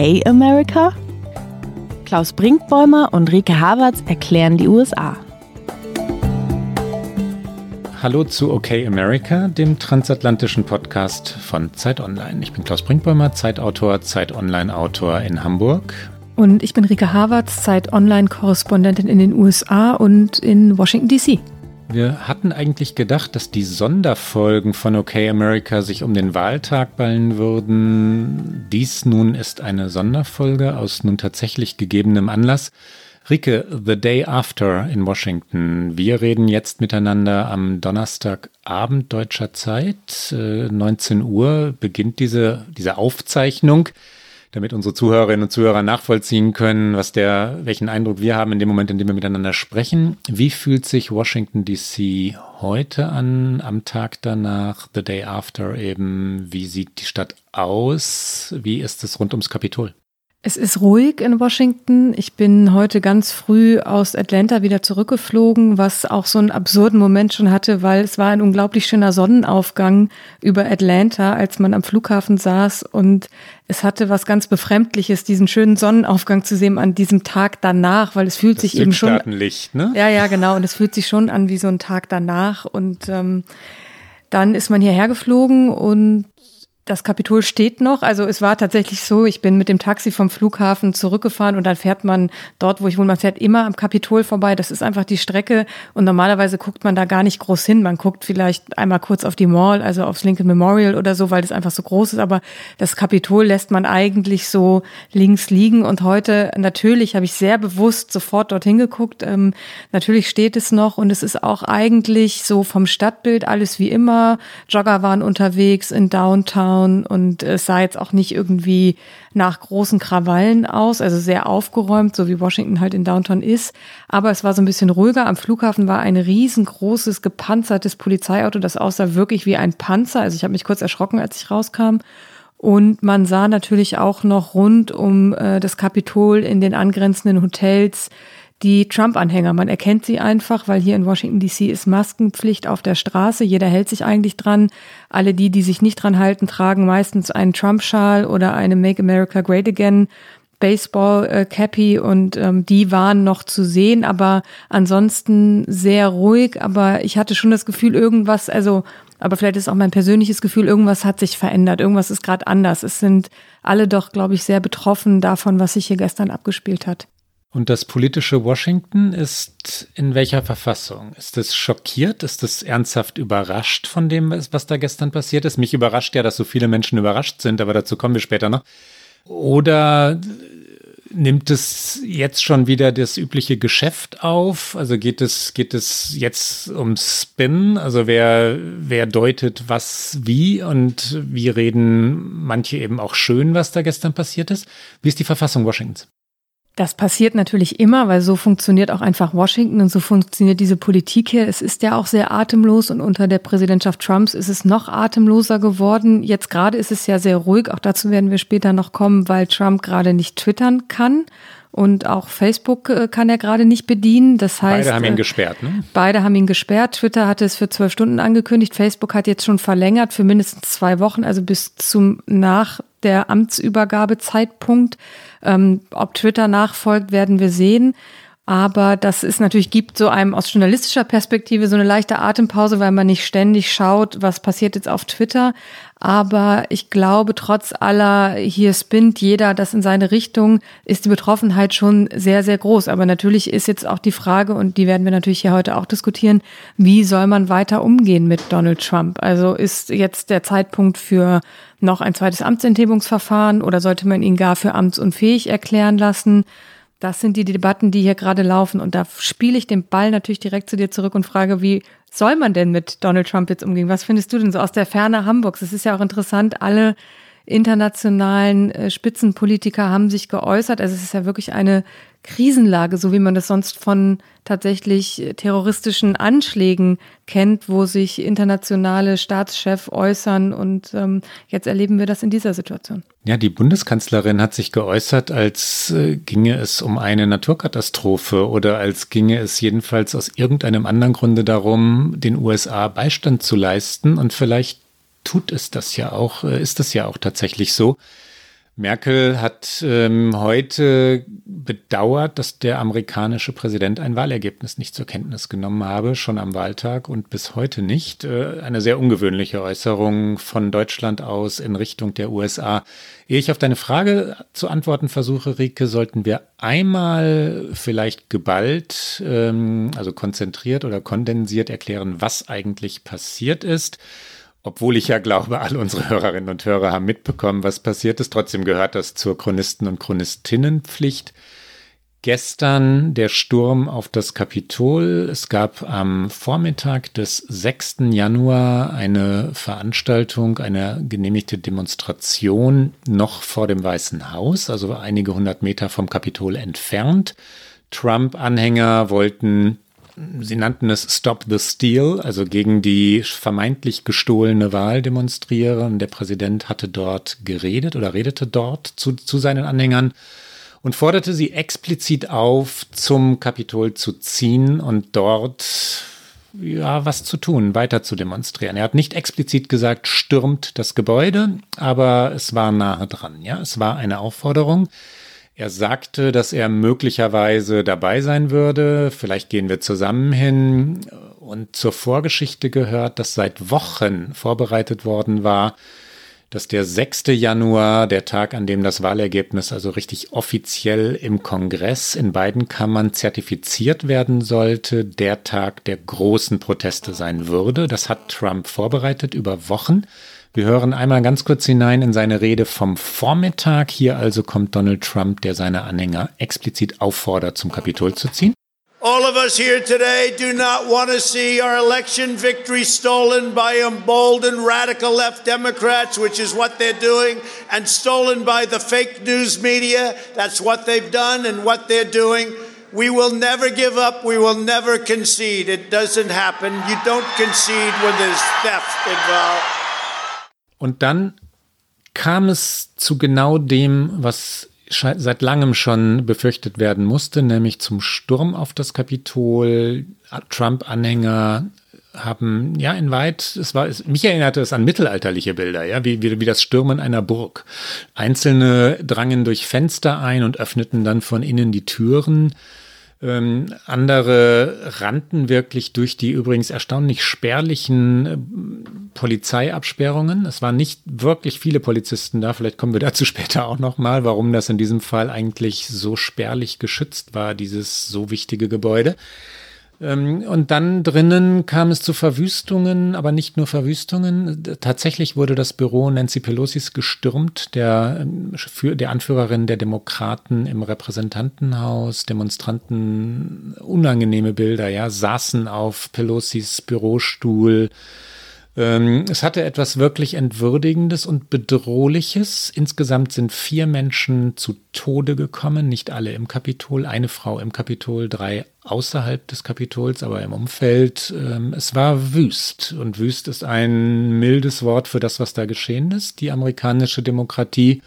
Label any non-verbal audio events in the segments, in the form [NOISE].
Okay America? Klaus Brinkbäumer und Rike Havertz erklären die USA. Hallo zu OK America, dem transatlantischen Podcast von Zeit Online. Ich bin Klaus Brinkbäumer, Zeitautor, Zeit Online-Autor in Hamburg. Und ich bin Rike Havertz, Zeit Online-Korrespondentin in den USA und in Washington, D.C. Wir hatten eigentlich gedacht, dass die Sonderfolgen von OK America sich um den Wahltag ballen würden. Dies nun ist eine Sonderfolge aus nun tatsächlich gegebenem Anlass. Rike, The Day After in Washington. Wir reden jetzt miteinander am Donnerstagabend deutscher Zeit. 19 äh, Uhr beginnt diese, diese Aufzeichnung damit unsere Zuhörerinnen und Zuhörer nachvollziehen können, was der, welchen Eindruck wir haben in dem Moment, in dem wir miteinander sprechen. Wie fühlt sich Washington DC heute an, am Tag danach, the day after eben? Wie sieht die Stadt aus? Wie ist es rund ums Kapitol? Es ist ruhig in Washington. Ich bin heute ganz früh aus Atlanta wieder zurückgeflogen, was auch so einen absurden Moment schon hatte, weil es war ein unglaublich schöner Sonnenaufgang über Atlanta, als man am Flughafen saß und es hatte was ganz Befremdliches, diesen schönen Sonnenaufgang zu sehen an diesem Tag danach, weil es fühlt das sich eben schon. Licht, ne? Ja, ja, genau. Und es fühlt sich schon an wie so ein Tag danach. Und ähm, dann ist man hierher geflogen und das Kapitol steht noch. Also es war tatsächlich so, ich bin mit dem Taxi vom Flughafen zurückgefahren und dann fährt man dort, wo ich wohne, man fährt immer am Kapitol vorbei. Das ist einfach die Strecke und normalerweise guckt man da gar nicht groß hin. Man guckt vielleicht einmal kurz auf die Mall, also aufs Lincoln Memorial oder so, weil das einfach so groß ist. Aber das Kapitol lässt man eigentlich so links liegen. Und heute natürlich habe ich sehr bewusst sofort dorthin geguckt. Ähm, natürlich steht es noch und es ist auch eigentlich so vom Stadtbild alles wie immer. Jogger waren unterwegs in Downtown. Downtown und es sah jetzt auch nicht irgendwie nach großen Krawallen aus, also sehr aufgeräumt, so wie Washington halt in Downtown ist. Aber es war so ein bisschen ruhiger. Am Flughafen war ein riesengroßes, gepanzertes Polizeiauto, das aussah wirklich wie ein Panzer. Also ich habe mich kurz erschrocken, als ich rauskam. Und man sah natürlich auch noch rund um äh, das Kapitol in den angrenzenden Hotels die Trump-Anhänger. Man erkennt sie einfach, weil hier in Washington DC ist Maskenpflicht auf der Straße. Jeder hält sich eigentlich dran. Alle die, die sich nicht dran halten, tragen meistens einen Trump-Schal oder eine Make America Great Again Baseball-Cappy und ähm, die waren noch zu sehen, aber ansonsten sehr ruhig. Aber ich hatte schon das Gefühl, irgendwas, also, aber vielleicht ist auch mein persönliches Gefühl, irgendwas hat sich verändert, irgendwas ist gerade anders. Es sind alle doch, glaube ich, sehr betroffen davon, was sich hier gestern abgespielt hat. Und das politische Washington ist in welcher Verfassung? Ist es schockiert? Ist es ernsthaft überrascht von dem, was da gestern passiert ist? Mich überrascht ja, dass so viele Menschen überrascht sind, aber dazu kommen wir später noch. Oder nimmt es jetzt schon wieder das übliche Geschäft auf? Also geht es, geht es jetzt um Spin? Also wer, wer deutet was wie und wie reden manche eben auch schön, was da gestern passiert ist? Wie ist die Verfassung Washingtons? Das passiert natürlich immer, weil so funktioniert auch einfach Washington und so funktioniert diese Politik hier. Es ist ja auch sehr atemlos und unter der Präsidentschaft Trumps ist es noch atemloser geworden. Jetzt gerade ist es ja sehr ruhig, auch dazu werden wir später noch kommen, weil Trump gerade nicht twittern kann. Und auch Facebook äh, kann er gerade nicht bedienen. Das heißt, beide haben ihn äh, gesperrt. Ne? Beide haben ihn gesperrt. Twitter hatte es für zwölf Stunden angekündigt. Facebook hat jetzt schon verlängert für mindestens zwei Wochen, also bis zum nach der Amtsübergabezeitpunkt. Ähm, ob Twitter nachfolgt, werden wir sehen. Aber das ist natürlich, gibt so einem aus journalistischer Perspektive so eine leichte Atempause, weil man nicht ständig schaut, was passiert jetzt auf Twitter. Aber ich glaube, trotz aller hier spinnt jeder das in seine Richtung, ist die Betroffenheit schon sehr, sehr groß. Aber natürlich ist jetzt auch die Frage, und die werden wir natürlich hier heute auch diskutieren, wie soll man weiter umgehen mit Donald Trump? Also ist jetzt der Zeitpunkt für noch ein zweites Amtsenthebungsverfahren oder sollte man ihn gar für amtsunfähig erklären lassen? Das sind die Debatten, die hier gerade laufen. Und da spiele ich den Ball natürlich direkt zu dir zurück und frage, wie soll man denn mit Donald Trump jetzt umgehen? Was findest du denn so aus der Ferne Hamburgs? Es ist ja auch interessant, alle internationalen äh, Spitzenpolitiker haben sich geäußert. Also es ist ja wirklich eine Krisenlage, so wie man das sonst von tatsächlich terroristischen Anschlägen kennt, wo sich internationale Staatschefs äußern. Und ähm, jetzt erleben wir das in dieser Situation. Ja, die Bundeskanzlerin hat sich geäußert, als äh, ginge es um eine Naturkatastrophe oder als ginge es jedenfalls aus irgendeinem anderen Grunde darum, den USA Beistand zu leisten. Und vielleicht tut es das ja auch, äh, ist das ja auch tatsächlich so. Merkel hat ähm, heute bedauert, dass der amerikanische Präsident ein Wahlergebnis nicht zur Kenntnis genommen habe, schon am Wahltag und bis heute nicht. Äh, eine sehr ungewöhnliche Äußerung von Deutschland aus in Richtung der USA. Ehe ich auf deine Frage zu antworten versuche, Rike, sollten wir einmal vielleicht geballt, ähm, also konzentriert oder kondensiert erklären, was eigentlich passiert ist obwohl ich ja glaube, alle unsere Hörerinnen und Hörer haben mitbekommen, was passiert ist. Trotzdem gehört das zur Chronisten- und Chronistinnenpflicht. Gestern der Sturm auf das Kapitol. Es gab am Vormittag des 6. Januar eine Veranstaltung, eine genehmigte Demonstration noch vor dem Weißen Haus, also einige hundert Meter vom Kapitol entfernt. Trump-Anhänger wollten Sie nannten es Stop the Steal, also gegen die vermeintlich gestohlene Wahl demonstrieren. Der Präsident hatte dort geredet oder redete dort zu, zu seinen Anhängern und forderte sie explizit auf, zum Kapitol zu ziehen und dort ja, was zu tun, weiter zu demonstrieren. Er hat nicht explizit gesagt, stürmt das Gebäude, aber es war nahe dran. Ja, es war eine Aufforderung. Er sagte, dass er möglicherweise dabei sein würde. Vielleicht gehen wir zusammen hin. Und zur Vorgeschichte gehört, dass seit Wochen vorbereitet worden war, dass der 6. Januar, der Tag, an dem das Wahlergebnis also richtig offiziell im Kongress in beiden Kammern zertifiziert werden sollte, der Tag der großen Proteste sein würde. Das hat Trump vorbereitet über Wochen. Wir hören einmal ganz kurz hinein in seine Rede vom Vormittag. Hier also kommt Donald Trump, der seine Anhänger explizit auffordert, zum Kapitol zu ziehen. All of us here today do not want to see our election victory stolen by emboldened radical left Democrats, which is what they're doing, and stolen by the fake news media. That's what they've done and what they're doing. We will never give up. We will never concede. It doesn't happen. You don't concede when there's theft involved. Und dann kam es zu genau dem, was seit langem schon befürchtet werden musste, nämlich zum Sturm auf das Kapitol. Trump-Anhänger haben, ja, in weit, es war, es, mich erinnerte es an mittelalterliche Bilder, ja, wie, wie, wie das Stürmen einer Burg. Einzelne drangen durch Fenster ein und öffneten dann von innen die Türen. Ähm, andere rannten wirklich durch die übrigens erstaunlich spärlichen äh, Polizeiabsperrungen. Es waren nicht wirklich viele Polizisten da. Vielleicht kommen wir dazu [LAUGHS] später auch nochmal, warum das in diesem Fall eigentlich so spärlich geschützt war, dieses so wichtige Gebäude. Ähm, und dann drinnen kam es zu Verwüstungen, aber nicht nur Verwüstungen. Tatsächlich wurde das Büro Nancy Pelosis gestürmt, der, ähm, der Anführerin der Demokraten im Repräsentantenhaus. Demonstranten, unangenehme Bilder, ja, saßen auf Pelosis Bürostuhl ähm, es hatte etwas wirklich Entwürdigendes und Bedrohliches. Insgesamt sind vier Menschen zu Tode gekommen, nicht alle im Kapitol, eine Frau im Kapitol, drei außerhalb des Kapitols, aber im Umfeld. Ähm, es war wüst und wüst ist ein mildes Wort für das, was da geschehen ist. Die amerikanische Demokratie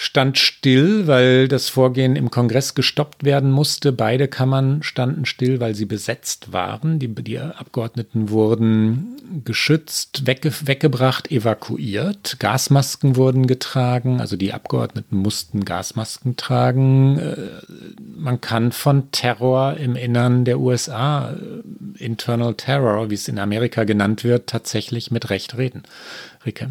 stand still, weil das Vorgehen im Kongress gestoppt werden musste. Beide Kammern standen still, weil sie besetzt waren. Die, die Abgeordneten wurden geschützt, wegge weggebracht, evakuiert. Gasmasken wurden getragen, also die Abgeordneten mussten Gasmasken tragen. Äh, man kann von Terror im Innern der USA, äh, Internal Terror, wie es in Amerika genannt wird, tatsächlich mit Recht reden. Rike.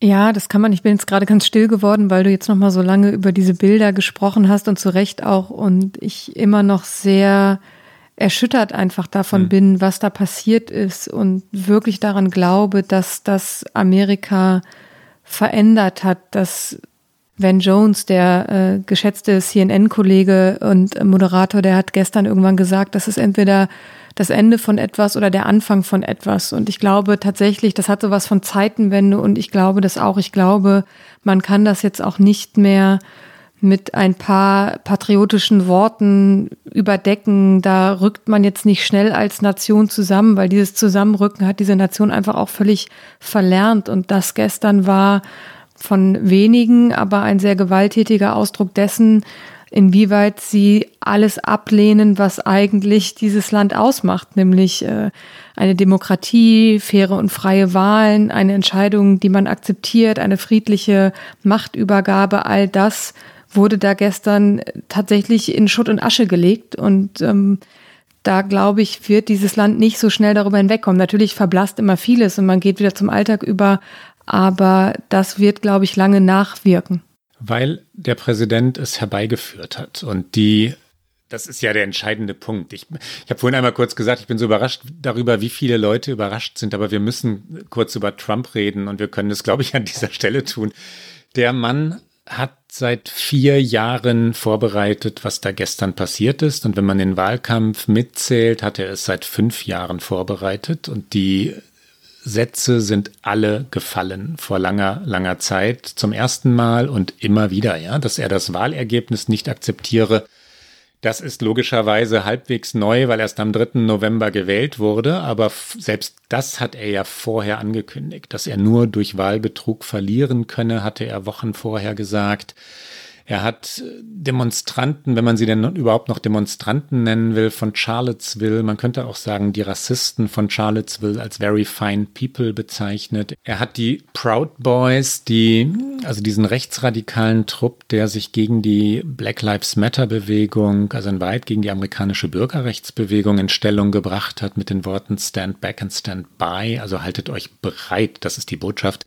Ja, das kann man. Ich bin jetzt gerade ganz still geworden, weil du jetzt noch mal so lange über diese Bilder gesprochen hast und zu Recht auch und ich immer noch sehr erschüttert einfach davon mhm. bin, was da passiert ist und wirklich daran glaube, dass das Amerika verändert hat, dass Van Jones, der äh, geschätzte CNN-Kollege und Moderator, der hat gestern irgendwann gesagt, das ist entweder das Ende von etwas oder der Anfang von etwas. Und ich glaube tatsächlich, das hat sowas von Zeitenwende und ich glaube das auch. Ich glaube, man kann das jetzt auch nicht mehr mit ein paar patriotischen Worten überdecken. Da rückt man jetzt nicht schnell als Nation zusammen, weil dieses Zusammenrücken hat diese Nation einfach auch völlig verlernt. Und das gestern war von wenigen, aber ein sehr gewalttätiger Ausdruck dessen, inwieweit sie alles ablehnen, was eigentlich dieses Land ausmacht, nämlich äh, eine Demokratie, faire und freie Wahlen, eine Entscheidung, die man akzeptiert, eine friedliche Machtübergabe, all das wurde da gestern tatsächlich in Schutt und Asche gelegt und ähm, da glaube ich, wird dieses Land nicht so schnell darüber hinwegkommen. Natürlich verblasst immer vieles und man geht wieder zum Alltag über, aber das wird, glaube ich, lange nachwirken. Weil der Präsident es herbeigeführt hat und die das ist ja der entscheidende Punkt. Ich, ich habe vorhin einmal kurz gesagt, ich bin so überrascht darüber, wie viele Leute überrascht sind, aber wir müssen kurz über Trump reden und wir können es, glaube ich, an dieser Stelle tun. Der Mann hat seit vier Jahren vorbereitet, was da gestern passiert ist. Und wenn man den Wahlkampf mitzählt, hat er es seit fünf Jahren vorbereitet. Und die Sätze sind alle gefallen vor langer, langer Zeit zum ersten Mal und immer wieder, ja, dass er das Wahlergebnis nicht akzeptiere, das ist logischerweise halbwegs neu, weil erst am 3. November gewählt wurde, aber selbst das hat er ja vorher angekündigt, dass er nur durch Wahlbetrug verlieren könne, hatte er Wochen vorher gesagt. Er hat Demonstranten, wenn man sie denn überhaupt noch Demonstranten nennen will, von Charlottesville, man könnte auch sagen, die Rassisten von Charlottesville als very fine people bezeichnet. Er hat die Proud Boys, die, also diesen rechtsradikalen Trupp, der sich gegen die Black Lives Matter Bewegung, also in Wahrheit gegen die amerikanische Bürgerrechtsbewegung in Stellung gebracht hat mit den Worten Stand back and stand by, also haltet euch bereit, das ist die Botschaft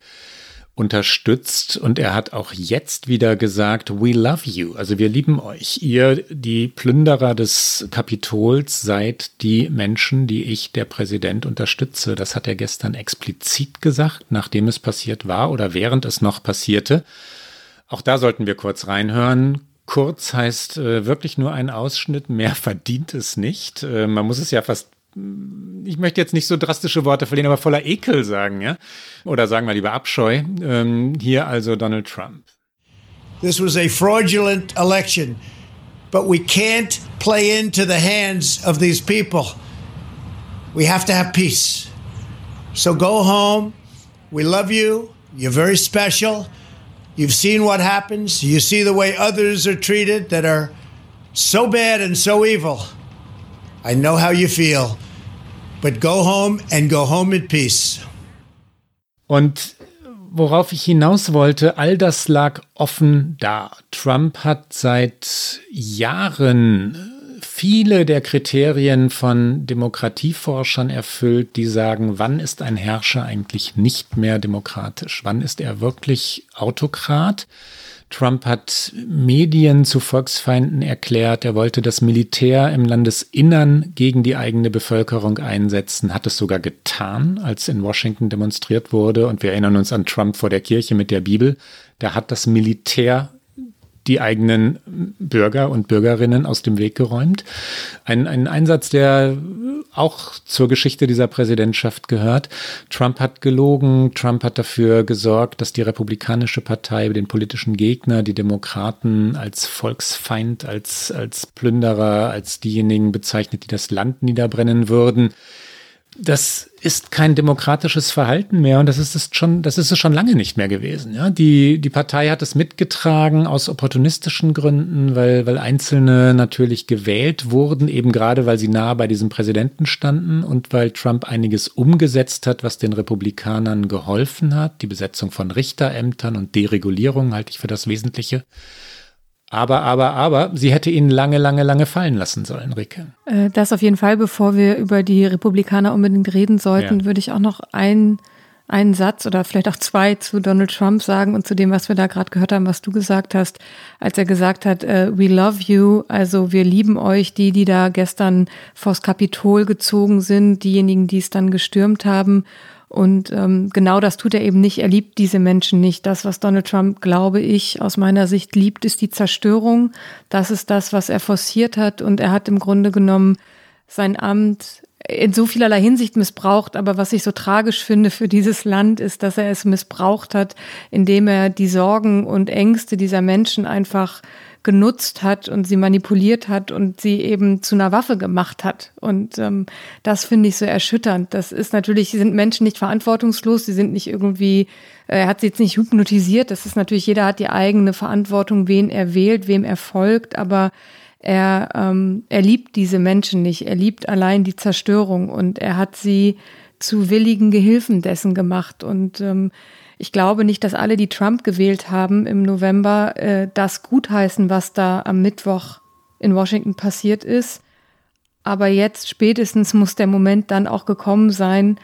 unterstützt und er hat auch jetzt wieder gesagt, we love you, also wir lieben euch. Ihr, die Plünderer des Kapitols, seid die Menschen, die ich, der Präsident, unterstütze. Das hat er gestern explizit gesagt, nachdem es passiert war oder während es noch passierte. Auch da sollten wir kurz reinhören. Kurz heißt äh, wirklich nur ein Ausschnitt, mehr verdient es nicht. Äh, man muss es ja fast ich möchte jetzt nicht so drastische Worte verlieren, aber voller Ekel sagen, ja? Oder sagen wir lieber Abscheu. Ähm, hier also Donald Trump. This was a fraudulent election, but we can't play into the hands of these people. We have to have peace. So go home. We love you. You're very special. You've seen what happens. You see the way others are treated that are so bad and so evil. I know how you feel. But go home and go home in peace. Und worauf ich hinaus wollte, all das lag offen da. Trump hat seit Jahren viele der Kriterien von Demokratieforschern erfüllt, die sagen, wann ist ein Herrscher eigentlich nicht mehr demokratisch? Wann ist er wirklich Autokrat? Trump hat Medien zu Volksfeinden erklärt. Er wollte das Militär im Landesinnern gegen die eigene Bevölkerung einsetzen, hat es sogar getan, als in Washington demonstriert wurde. Und wir erinnern uns an Trump vor der Kirche mit der Bibel. Da hat das Militär die eigenen Bürger und Bürgerinnen aus dem Weg geräumt. Ein, ein Einsatz, der auch zur Geschichte dieser Präsidentschaft gehört. Trump hat gelogen, Trump hat dafür gesorgt, dass die Republikanische Partei den politischen Gegner, die Demokraten als Volksfeind, als, als Plünderer, als diejenigen bezeichnet, die das Land niederbrennen würden das ist kein demokratisches Verhalten mehr und das ist es schon, das ist es schon lange nicht mehr gewesen. Ja, die, die Partei hat es mitgetragen aus opportunistischen Gründen, weil, weil Einzelne natürlich gewählt wurden, eben gerade weil sie nah bei diesem Präsidenten standen und weil Trump einiges umgesetzt hat, was den Republikanern geholfen hat. Die Besetzung von Richterämtern und Deregulierung halte ich für das Wesentliche. Aber, aber, aber, sie hätte ihn lange, lange, lange fallen lassen sollen, Ricke. Äh, das auf jeden Fall, bevor wir über die Republikaner unbedingt reden sollten, ja. würde ich auch noch ein, einen Satz oder vielleicht auch zwei zu Donald Trump sagen und zu dem, was wir da gerade gehört haben, was du gesagt hast, als er gesagt hat, uh, we love you, also wir lieben euch, die, die da gestern vors Kapitol gezogen sind, diejenigen, die es dann gestürmt haben. Und ähm, genau das tut er eben nicht. Er liebt diese Menschen nicht. Das, was Donald Trump, glaube ich, aus meiner Sicht liebt, ist die Zerstörung. Das ist das, was er forciert hat. Und er hat im Grunde genommen sein Amt in so vielerlei Hinsicht missbraucht. Aber was ich so tragisch finde für dieses Land, ist, dass er es missbraucht hat, indem er die Sorgen und Ängste dieser Menschen einfach genutzt hat und sie manipuliert hat und sie eben zu einer Waffe gemacht hat. Und ähm, das finde ich so erschütternd. Das ist natürlich, sind Menschen nicht verantwortungslos, sie sind nicht irgendwie, äh, er hat sie jetzt nicht hypnotisiert. Das ist natürlich, jeder hat die eigene Verantwortung, wen er wählt, wem er folgt, aber er, ähm, er liebt diese Menschen nicht. Er liebt allein die Zerstörung und er hat sie zu willigen Gehilfen dessen gemacht. Und ähm, ich glaube nicht, dass alle, die Trump gewählt haben im November, äh, das gutheißen, was da am Mittwoch in Washington passiert ist. Aber jetzt spätestens muss der Moment dann auch gekommen sein,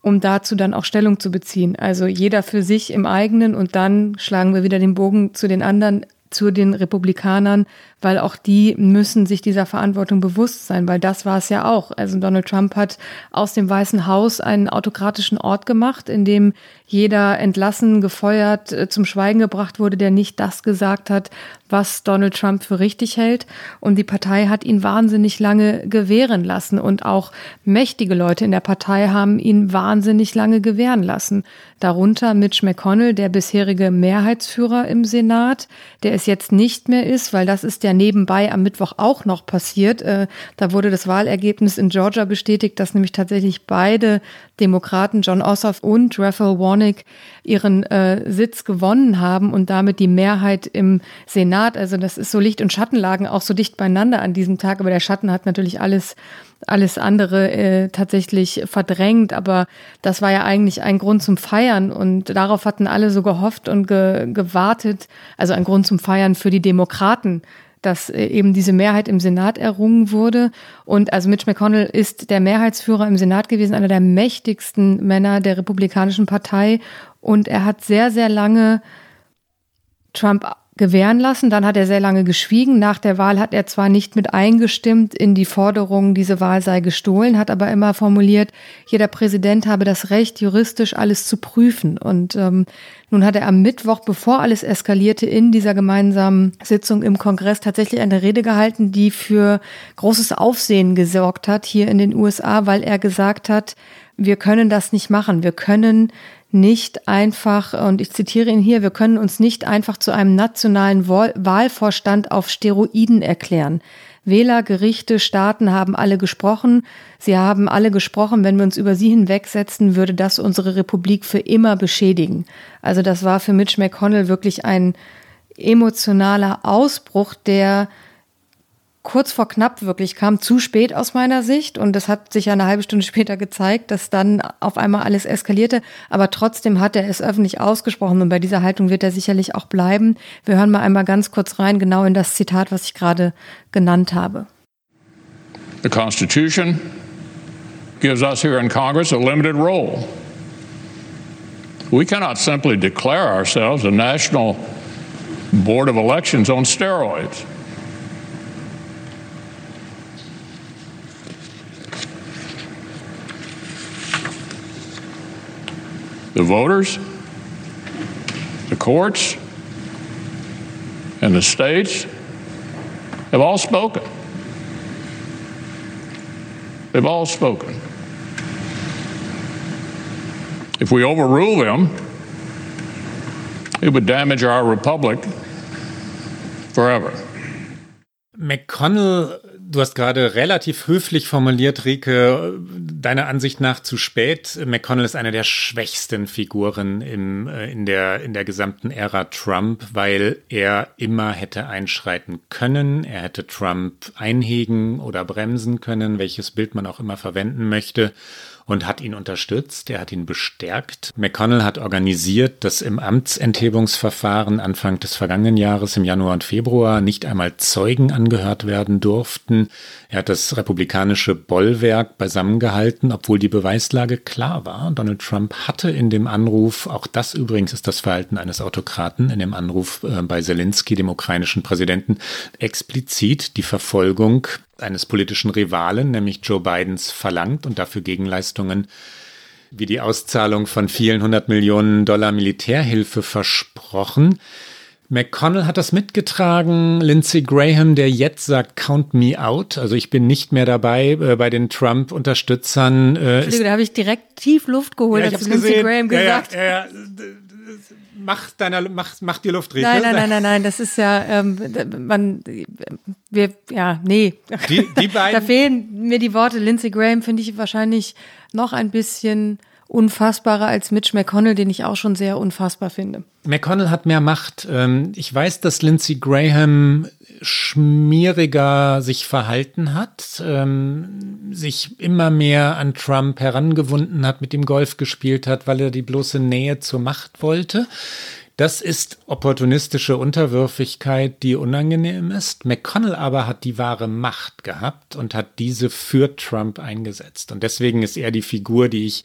um dazu dann auch Stellung zu beziehen. Also jeder für sich im eigenen und dann schlagen wir wieder den Bogen zu den anderen, zu den Republikanern, weil auch die müssen sich dieser Verantwortung bewusst sein, weil das war es ja auch. Also Donald Trump hat aus dem Weißen Haus einen autokratischen Ort gemacht, in dem jeder entlassen, gefeuert, äh, zum Schweigen gebracht wurde, der nicht das gesagt hat, was Donald Trump für richtig hält. Und die Partei hat ihn wahnsinnig lange gewähren lassen. Und auch mächtige Leute in der Partei haben ihn wahnsinnig lange gewähren lassen. Darunter Mitch McConnell, der bisherige Mehrheitsführer im Senat, der es jetzt nicht mehr ist, weil das ist nebenbei am Mittwoch auch noch passiert. Äh, da wurde das Wahlergebnis in Georgia bestätigt, dass nämlich tatsächlich beide Demokraten, John Ossoff und Raphael Warnick, ihren äh, Sitz gewonnen haben und damit die Mehrheit im Senat. Also das ist so Licht- und Schattenlagen auch so dicht beieinander an diesem Tag. Aber der Schatten hat natürlich alles alles andere äh, tatsächlich verdrängt. Aber das war ja eigentlich ein Grund zum Feiern und darauf hatten alle so gehofft und ge gewartet. Also ein Grund zum Feiern für die Demokraten, dass äh, eben diese Mehrheit im Senat errungen wurde. Und also Mitch McConnell ist der Mehrheitsführer im Senat gewesen, einer der mächtigsten Männer der Republikanischen Partei. Und er hat sehr, sehr lange Trump gewähren lassen. Dann hat er sehr lange geschwiegen. Nach der Wahl hat er zwar nicht mit eingestimmt in die Forderung, diese Wahl sei gestohlen, hat aber immer formuliert, jeder Präsident habe das Recht, juristisch alles zu prüfen. Und ähm, nun hat er am Mittwoch, bevor alles eskalierte, in dieser gemeinsamen Sitzung im Kongress tatsächlich eine Rede gehalten, die für großes Aufsehen gesorgt hat hier in den USA, weil er gesagt hat, wir können das nicht machen. Wir können nicht einfach, und ich zitiere ihn hier, wir können uns nicht einfach zu einem nationalen Wahlvorstand auf Steroiden erklären. Wähler, Gerichte, Staaten haben alle gesprochen. Sie haben alle gesprochen, wenn wir uns über sie hinwegsetzen, würde das unsere Republik für immer beschädigen. Also das war für Mitch McConnell wirklich ein emotionaler Ausbruch, der kurz vor knapp wirklich kam, zu spät aus meiner Sicht. Und das hat sich ja eine halbe Stunde [LAUGHS] später gezeigt, dass dann auf einmal alles eskalierte. Aber trotzdem hat er es öffentlich ausgesprochen und bei dieser Haltung wird er sicherlich auch bleiben. Wir hören mal einmal ganz kurz rein, genau in das Zitat, was ich gerade genannt habe. The Constitution gives us here in Congress a limited role. We cannot simply declare ourselves a national board of elections on steroids. The voters, the courts, and the states have all spoken. They've all spoken. If we overrule them, it would damage our republic forever. McConnell Du hast gerade relativ höflich formuliert, Rike, deiner Ansicht nach zu spät. McConnell ist eine der schwächsten Figuren im, äh, in, der, in der gesamten Ära Trump, weil er immer hätte einschreiten können. Er hätte Trump einhegen oder bremsen können, welches Bild man auch immer verwenden möchte und hat ihn unterstützt, er hat ihn bestärkt. McConnell hat organisiert, dass im Amtsenthebungsverfahren Anfang des vergangenen Jahres im Januar und Februar nicht einmal Zeugen angehört werden durften. Er hat das republikanische Bollwerk beisammengehalten, obwohl die Beweislage klar war. Donald Trump hatte in dem Anruf, auch das übrigens ist das Verhalten eines Autokraten, in dem Anruf äh, bei Zelensky, dem ukrainischen Präsidenten, explizit die Verfolgung eines politischen Rivalen, nämlich Joe Bidens, verlangt und dafür Gegenleistungen wie die Auszahlung von vielen hundert Millionen Dollar Militärhilfe versprochen. McConnell hat das mitgetragen. Lindsey Graham, der jetzt sagt, count me out. Also ich bin nicht mehr dabei äh, bei den Trump-Unterstützern. Äh, da habe ich direkt tief Luft geholt, ja, als Lindsey gesehen. Graham gesagt. Ja, ja, mach deiner, mach, mach dir Luft, Rieke. Nein, nein, nein, [LAUGHS] nein, nein, das ist ja, ähm, man, wir, ja, nee. Die, die [LAUGHS] beiden. da fehlen mir die Worte. Lindsey Graham finde ich wahrscheinlich noch ein bisschen unfassbarer als Mitch McConnell, den ich auch schon sehr unfassbar finde. McConnell hat mehr Macht. Ähm, ich weiß, dass Lindsey Graham schmieriger sich verhalten hat, ähm, sich immer mehr an Trump herangewunden hat, mit ihm Golf gespielt hat, weil er die bloße Nähe zur Macht wollte. Das ist opportunistische Unterwürfigkeit, die unangenehm ist. McConnell aber hat die wahre Macht gehabt und hat diese für Trump eingesetzt. Und deswegen ist er die Figur, die ich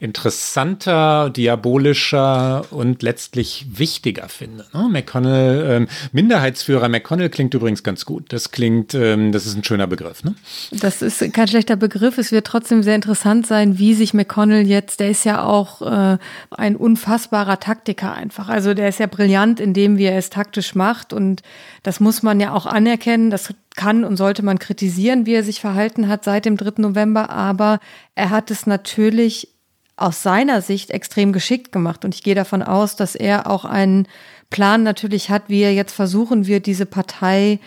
interessanter, diabolischer und letztlich wichtiger finde. Ne? McConnell, ähm, Minderheitsführer McConnell klingt übrigens ganz gut. Das klingt, ähm, das ist ein schöner Begriff. Ne? Das ist kein schlechter Begriff. Es wird trotzdem sehr interessant sein, wie sich McConnell jetzt, der ist ja auch äh, ein unfassbarer Taktiker einfach. Also der ist ja brillant in dem, wie er es taktisch macht und das muss man ja auch anerkennen. Das kann und sollte man kritisieren, wie er sich verhalten hat seit dem 3. November, aber er hat es natürlich aus seiner Sicht extrem geschickt gemacht. Und ich gehe davon aus, dass er auch einen Plan natürlich hat, wie er jetzt versuchen wird, diese Partei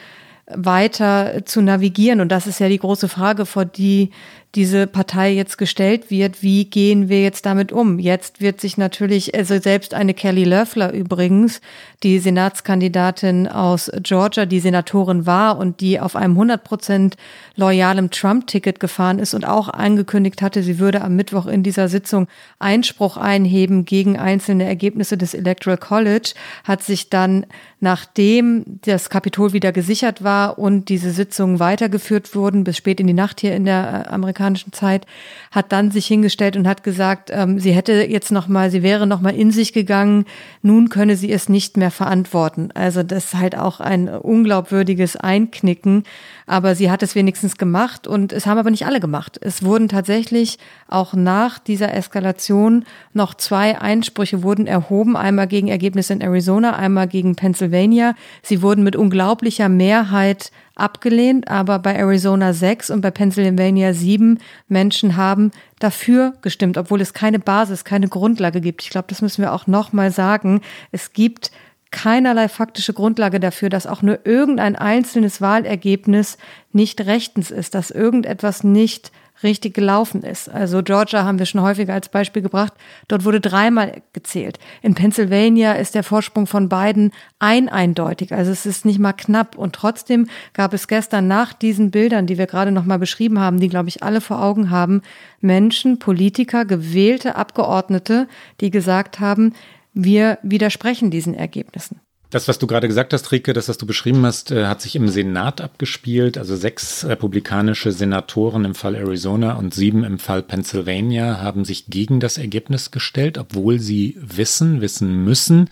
weiter zu navigieren. Und das ist ja die große Frage, vor die diese Partei jetzt gestellt wird. Wie gehen wir jetzt damit um? Jetzt wird sich natürlich, also selbst eine Kelly Loeffler übrigens, die Senatskandidatin aus Georgia, die Senatorin war und die auf einem 100 Prozent loyalem Trump-Ticket gefahren ist und auch angekündigt hatte, sie würde am Mittwoch in dieser Sitzung Einspruch einheben gegen einzelne Ergebnisse des Electoral College, hat sich dann nachdem das Kapitol wieder gesichert war und diese Sitzungen weitergeführt wurden, bis spät in die Nacht hier in der äh, amerikanischen Zeit, hat dann sich hingestellt und hat gesagt, ähm, sie hätte jetzt noch mal, sie wäre noch mal in sich gegangen, nun könne sie es nicht mehr verantworten. Also das ist halt auch ein unglaubwürdiges Einknicken, aber sie hat es wenigstens gemacht und es haben aber nicht alle gemacht. Es wurden tatsächlich auch nach dieser Eskalation noch zwei Einsprüche wurden erhoben, einmal gegen Ergebnisse in Arizona, einmal gegen Pennsylvania. Sie wurden mit unglaublicher Mehrheit abgelehnt, aber bei Arizona sechs und bei Pennsylvania sieben Menschen haben dafür gestimmt, obwohl es keine Basis, keine Grundlage gibt. Ich glaube, das müssen wir auch nochmal sagen. Es gibt keinerlei faktische Grundlage dafür, dass auch nur irgendein einzelnes Wahlergebnis nicht rechtens ist, dass irgendetwas nicht richtig gelaufen ist. Also Georgia haben wir schon häufiger als Beispiel gebracht. Dort wurde dreimal gezählt. In Pennsylvania ist der Vorsprung von beiden ein eindeutig. Also es ist nicht mal knapp. Und trotzdem gab es gestern nach diesen Bildern, die wir gerade noch mal beschrieben haben, die glaube ich alle vor Augen haben, Menschen, Politiker, gewählte Abgeordnete, die gesagt haben, wir widersprechen diesen Ergebnissen. Das, was du gerade gesagt hast, Rike, das, was du beschrieben hast, äh, hat sich im Senat abgespielt. Also sechs republikanische Senatoren im Fall Arizona und sieben im Fall Pennsylvania haben sich gegen das Ergebnis gestellt, obwohl sie wissen, wissen müssen,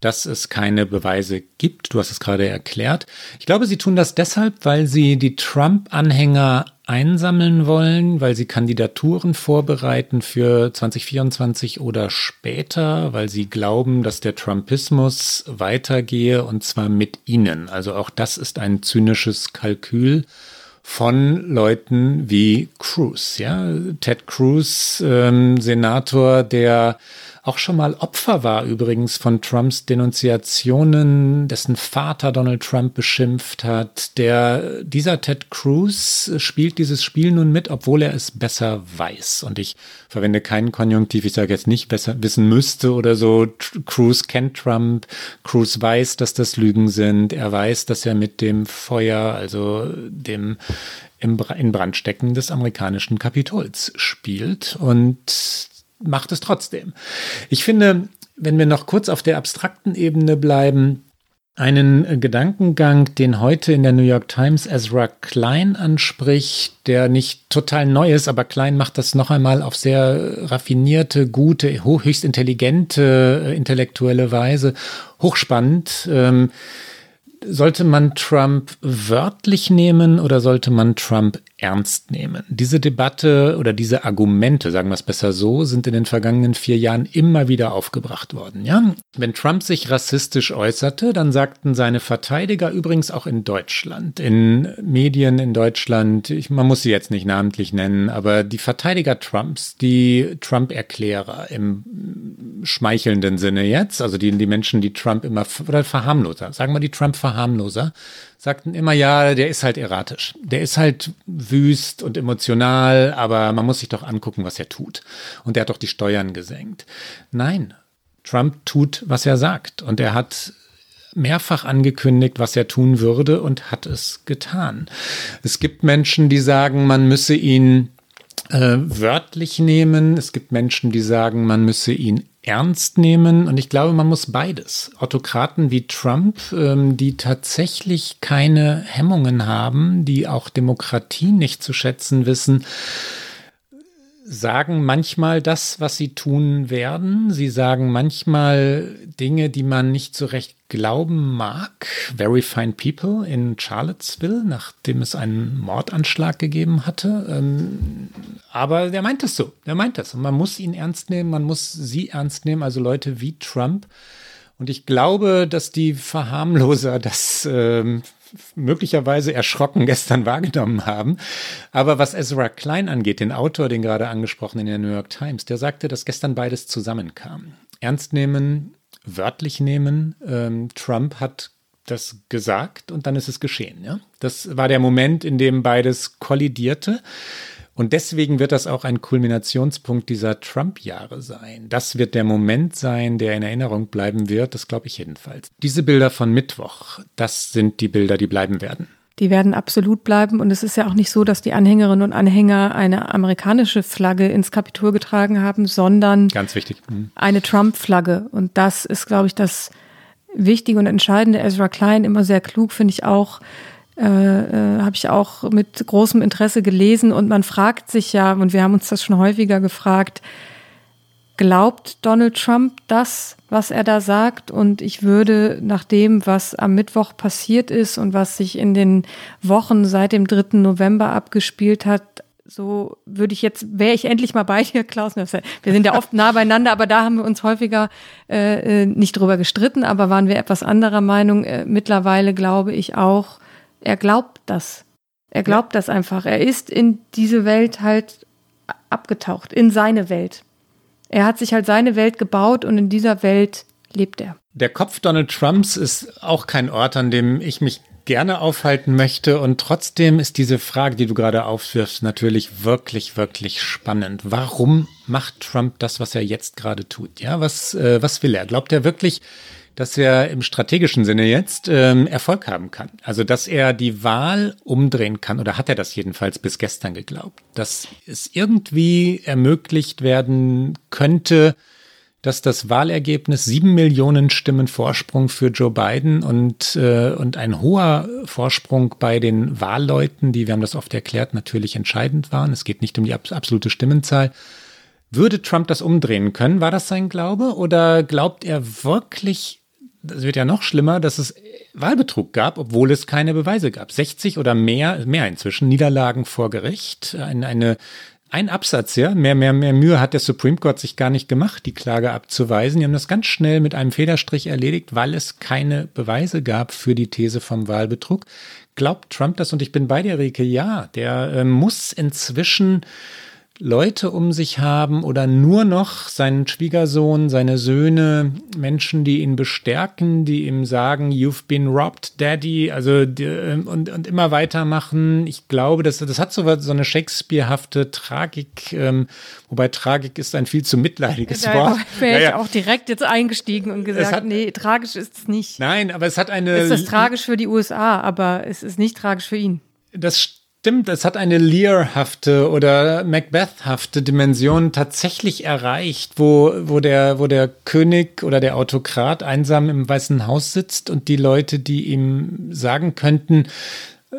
dass es keine Beweise gibt. Du hast es gerade erklärt. Ich glaube, sie tun das deshalb, weil sie die Trump-Anhänger einsammeln wollen, weil sie Kandidaturen vorbereiten für 2024 oder später, weil sie glauben, dass der Trumpismus weitergehe und zwar mit ihnen. Also auch das ist ein zynisches Kalkül von Leuten wie Cruz, ja, Ted Cruz, ähm, Senator, der auch schon mal Opfer war übrigens von Trumps Denunziationen, dessen Vater Donald Trump beschimpft hat. Der, dieser Ted Cruz spielt dieses Spiel nun mit, obwohl er es besser weiß. Und ich verwende keinen Konjunktiv, ich sage jetzt nicht besser wissen müsste oder so. Cruz kennt Trump, Cruz weiß, dass das Lügen sind, er weiß, dass er mit dem Feuer, also dem im Brandstecken des amerikanischen Kapitols spielt. Und macht es trotzdem. Ich finde, wenn wir noch kurz auf der abstrakten Ebene bleiben, einen Gedankengang, den heute in der New York Times Ezra Klein anspricht, der nicht total neu ist, aber Klein macht das noch einmal auf sehr raffinierte, gute, höchst intelligente, äh, intellektuelle Weise. Hochspannend. Ähm, sollte man Trump wörtlich nehmen oder sollte man Trump ernst nehmen. Diese Debatte oder diese Argumente, sagen wir es besser so, sind in den vergangenen vier Jahren immer wieder aufgebracht worden. Ja? Wenn Trump sich rassistisch äußerte, dann sagten seine Verteidiger übrigens auch in Deutschland, in Medien in Deutschland, ich, man muss sie jetzt nicht namentlich nennen, aber die Verteidiger Trumps, die Trump-Erklärer im schmeichelnden Sinne jetzt, also die, die Menschen, die Trump immer, oder Verharmloser, sagen wir die Trump-Verharmloser, sagten immer, ja, der ist halt erratisch. Der ist halt wüst und emotional, aber man muss sich doch angucken, was er tut. Und er hat doch die Steuern gesenkt. Nein, Trump tut, was er sagt. Und er hat mehrfach angekündigt, was er tun würde und hat es getan. Es gibt Menschen, die sagen, man müsse ihn äh, wörtlich nehmen. Es gibt Menschen, die sagen, man müsse ihn ernst nehmen. Und ich glaube, man muss beides. Autokraten wie Trump, ähm, die tatsächlich keine Hemmungen haben, die auch Demokratie nicht zu schätzen wissen, sagen manchmal das, was sie tun werden. Sie sagen manchmal Dinge, die man nicht so recht glauben mag. Very Fine People in Charlottesville, nachdem es einen Mordanschlag gegeben hatte. Ähm, aber der meint es so. Der meint das. Und man muss ihn ernst nehmen, man muss sie ernst nehmen, also Leute wie Trump. Und ich glaube, dass die Verharmloser das ähm, möglicherweise erschrocken [LAUGHS] gestern wahrgenommen haben. Aber was Ezra Klein angeht, den Autor, den gerade angesprochen in der New York Times, der sagte, dass gestern beides zusammenkam. Ernst nehmen, wörtlich nehmen. Ähm, Trump hat das gesagt und dann ist es geschehen. Ja? Das war der Moment, in dem beides kollidierte. Und deswegen wird das auch ein Kulminationspunkt dieser Trump-Jahre sein. Das wird der Moment sein, der in Erinnerung bleiben wird, das glaube ich jedenfalls. Diese Bilder von Mittwoch, das sind die Bilder, die bleiben werden. Die werden absolut bleiben. Und es ist ja auch nicht so, dass die Anhängerinnen und Anhänger eine amerikanische Flagge ins Kapitol getragen haben, sondern Ganz wichtig. Mhm. eine Trump-Flagge. Und das ist, glaube ich, das Wichtige und Entscheidende. Ezra Klein, immer sehr klug, finde ich auch, äh, äh, habe ich auch mit großem Interesse gelesen und man fragt sich ja, und wir haben uns das schon häufiger gefragt, glaubt Donald Trump das, was er da sagt? Und ich würde nach dem, was am Mittwoch passiert ist und was sich in den Wochen seit dem 3. November abgespielt hat, so würde ich jetzt, wäre ich endlich mal bei dir, Klaus. Wir sind ja oft nah beieinander, aber da haben wir uns häufiger äh, äh nicht drüber gestritten, aber waren wir etwas anderer Meinung. Äh, mittlerweile glaube ich auch, er glaubt das. Er glaubt ja. das einfach. Er ist in diese Welt halt abgetaucht, in seine Welt. Er hat sich halt seine Welt gebaut und in dieser Welt lebt er. Der Kopf Donald Trumps ist auch kein Ort, an dem ich mich gerne aufhalten möchte. Und trotzdem ist diese Frage, die du gerade aufwirfst, natürlich wirklich, wirklich spannend. Warum macht Trump das, was er jetzt gerade tut? Ja, was, äh, was will er? Glaubt er wirklich, dass er im strategischen Sinne jetzt ähm, Erfolg haben kann. Also dass er die Wahl umdrehen kann, oder hat er das jedenfalls bis gestern geglaubt, dass es irgendwie ermöglicht werden könnte, dass das Wahlergebnis sieben Millionen Stimmen Vorsprung für Joe Biden und, äh, und ein hoher Vorsprung bei den Wahlleuten, die, wir haben das oft erklärt, natürlich entscheidend waren. Es geht nicht um die absolute Stimmenzahl. Würde Trump das umdrehen können? War das sein Glaube? Oder glaubt er wirklich, das wird ja noch schlimmer, dass es Wahlbetrug gab, obwohl es keine Beweise gab. 60 oder mehr, mehr inzwischen, Niederlagen vor Gericht. Eine, eine, ein Absatz, ja, mehr, mehr, mehr Mühe hat der Supreme Court sich gar nicht gemacht, die Klage abzuweisen. Die haben das ganz schnell mit einem Federstrich erledigt, weil es keine Beweise gab für die These vom Wahlbetrug. Glaubt Trump das? Und ich bin bei dir, Rike, ja, der äh, muss inzwischen Leute um sich haben oder nur noch seinen Schwiegersohn, seine Söhne, Menschen, die ihn bestärken, die ihm sagen, you've been robbed, Daddy, also ähm, und, und immer weitermachen. Ich glaube, das, das hat so, so eine Shakespeare-hafte Tragik, ähm, wobei Tragik ist ein viel zu mitleidiges [LAUGHS] ja, Wort. Wäre ich auch direkt jetzt eingestiegen und gesagt, hat, nee, tragisch ist es nicht. Nein, aber es hat eine. Es ist tragisch für die USA, aber es ist nicht tragisch für ihn. Das Stimmt, es hat eine Lear-hafte oder Macbeth-hafte Dimension tatsächlich erreicht, wo, wo, der, wo der König oder der Autokrat einsam im Weißen Haus sitzt und die Leute, die ihm sagen könnten, äh,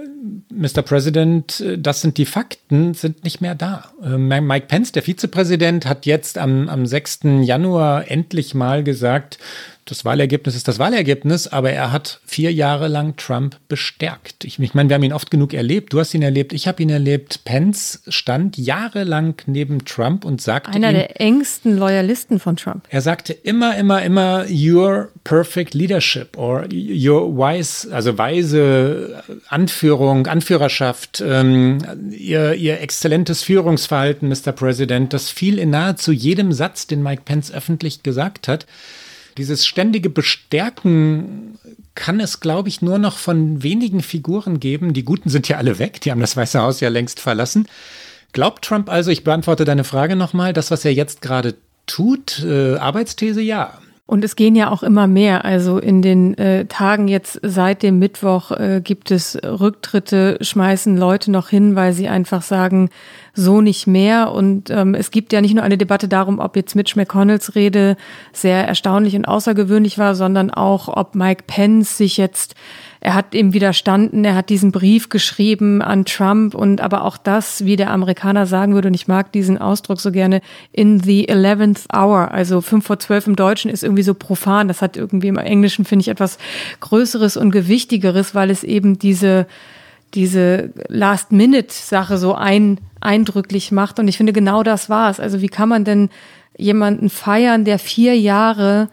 Mr. President, äh, das sind die Fakten, sind nicht mehr da. Äh, Mike Pence, der Vizepräsident, hat jetzt am, am 6. Januar endlich mal gesagt, das Wahlergebnis ist das Wahlergebnis, aber er hat vier Jahre lang Trump bestärkt. Ich, ich meine, wir haben ihn oft genug erlebt. Du hast ihn erlebt, ich habe ihn erlebt. Pence stand jahrelang neben Trump und sagte einer ihm, der engsten Loyalisten von Trump. Er sagte immer, immer, immer your perfect leadership or your wise, also weise Anführung, Anführerschaft, ähm, ihr, ihr exzellentes Führungsverhalten, Mr. President. Das fiel in nahezu jedem Satz, den Mike Pence öffentlich gesagt hat. Dieses ständige Bestärken kann es, glaube ich, nur noch von wenigen Figuren geben. Die Guten sind ja alle weg, die haben das Weiße Haus ja längst verlassen. Glaubt Trump also, ich beantworte deine Frage nochmal, das, was er jetzt gerade tut, äh, Arbeitsthese ja. Und es gehen ja auch immer mehr. Also in den äh, Tagen jetzt seit dem Mittwoch äh, gibt es Rücktritte, schmeißen Leute noch hin, weil sie einfach sagen, so nicht mehr. Und ähm, es gibt ja nicht nur eine Debatte darum, ob jetzt Mitch McConnells Rede sehr erstaunlich und außergewöhnlich war, sondern auch, ob Mike Pence sich jetzt er hat ihm widerstanden, er hat diesen Brief geschrieben an Trump und aber auch das, wie der Amerikaner sagen würde, und ich mag diesen Ausdruck so gerne, in the eleventh hour, also fünf vor zwölf im Deutschen ist irgendwie so profan. Das hat irgendwie im Englischen, finde ich, etwas Größeres und Gewichtigeres, weil es eben diese diese Last-Minute-Sache so ein, eindrücklich macht. Und ich finde, genau das war es. Also wie kann man denn jemanden feiern, der vier Jahre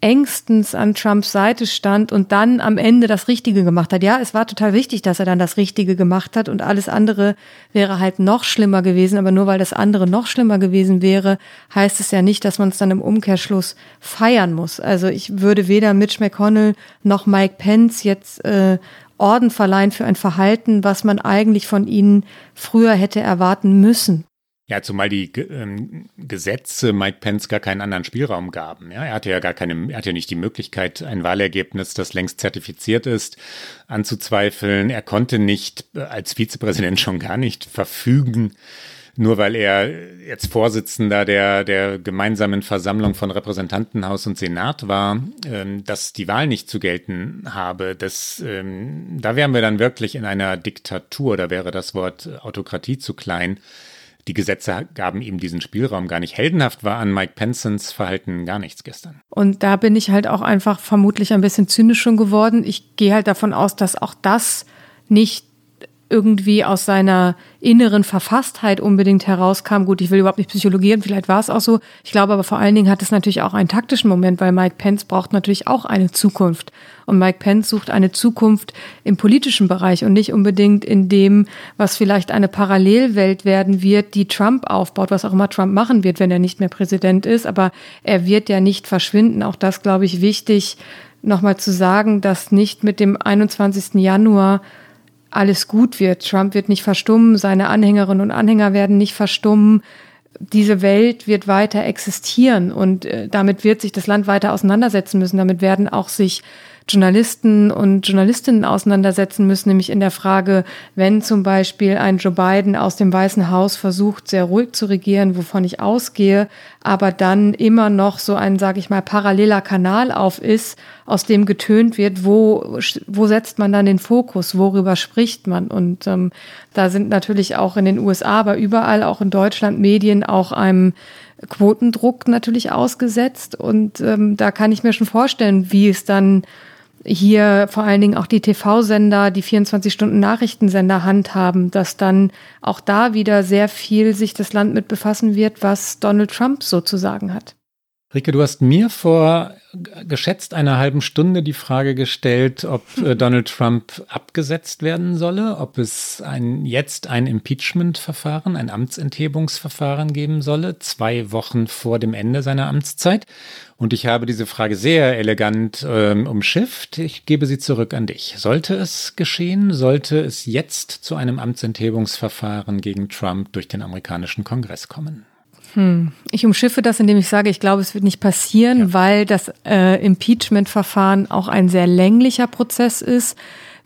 engstens an Trumps Seite stand und dann am Ende das Richtige gemacht hat. Ja, es war total wichtig, dass er dann das Richtige gemacht hat und alles andere wäre halt noch schlimmer gewesen. Aber nur weil das andere noch schlimmer gewesen wäre, heißt es ja nicht, dass man es dann im Umkehrschluss feiern muss. Also ich würde weder Mitch McConnell noch Mike Pence jetzt äh, Orden verleihen für ein Verhalten, was man eigentlich von ihnen früher hätte erwarten müssen. Ja, zumal die ähm, Gesetze Mike Pence gar keinen anderen Spielraum gaben. Ja, er hatte ja gar keine, er hatte nicht die Möglichkeit, ein Wahlergebnis, das längst zertifiziert ist, anzuzweifeln. Er konnte nicht äh, als Vizepräsident schon gar nicht verfügen, nur weil er jetzt Vorsitzender der, der gemeinsamen Versammlung von Repräsentantenhaus und Senat war, ähm, dass die Wahl nicht zu gelten habe. Das, ähm, da wären wir dann wirklich in einer Diktatur, da wäre das Wort Autokratie zu klein die Gesetze gaben ihm diesen Spielraum gar nicht. Heldenhaft war an Mike Pensons Verhalten gar nichts gestern. Und da bin ich halt auch einfach vermutlich ein bisschen zynisch schon geworden. Ich gehe halt davon aus, dass auch das nicht irgendwie aus seiner inneren Verfasstheit unbedingt herauskam. Gut, ich will überhaupt nicht psychologieren, vielleicht war es auch so. Ich glaube aber vor allen Dingen hat es natürlich auch einen taktischen Moment, weil Mike Pence braucht natürlich auch eine Zukunft. Und Mike Pence sucht eine Zukunft im politischen Bereich und nicht unbedingt in dem, was vielleicht eine Parallelwelt werden wird, die Trump aufbaut, was auch immer Trump machen wird, wenn er nicht mehr Präsident ist. Aber er wird ja nicht verschwinden. Auch das, glaube ich, wichtig, nochmal zu sagen, dass nicht mit dem 21. Januar alles gut wird. Trump wird nicht verstummen, seine Anhängerinnen und Anhänger werden nicht verstummen. Diese Welt wird weiter existieren und äh, damit wird sich das Land weiter auseinandersetzen müssen. Damit werden auch sich Journalisten und Journalistinnen auseinandersetzen müssen, nämlich in der Frage, wenn zum Beispiel ein Joe Biden aus dem Weißen Haus versucht, sehr ruhig zu regieren, wovon ich ausgehe, aber dann immer noch so ein, sage ich mal, paralleler Kanal auf ist, aus dem getönt wird, wo, wo setzt man dann den Fokus, worüber spricht man? Und ähm, da sind natürlich auch in den USA, aber überall, auch in Deutschland, Medien auch einem Quotendruck natürlich ausgesetzt. Und ähm, da kann ich mir schon vorstellen, wie es dann hier vor allen Dingen auch die TV-Sender, die 24-Stunden-Nachrichtensender handhaben, dass dann auch da wieder sehr viel sich das Land mit befassen wird, was Donald Trump sozusagen hat. Rike, du hast mir vor geschätzt einer halben Stunde die Frage gestellt, ob äh, Donald Trump abgesetzt werden solle, ob es ein, jetzt ein Impeachment-Verfahren, ein Amtsenthebungsverfahren geben solle, zwei Wochen vor dem Ende seiner Amtszeit. Und ich habe diese Frage sehr elegant ähm, umschifft. Ich gebe sie zurück an dich. Sollte es geschehen, sollte es jetzt zu einem Amtsenthebungsverfahren gegen Trump durch den amerikanischen Kongress kommen? Hm. Ich umschiffe das, indem ich sage, ich glaube, es wird nicht passieren, ja. weil das äh, Impeachment-Verfahren auch ein sehr länglicher Prozess ist.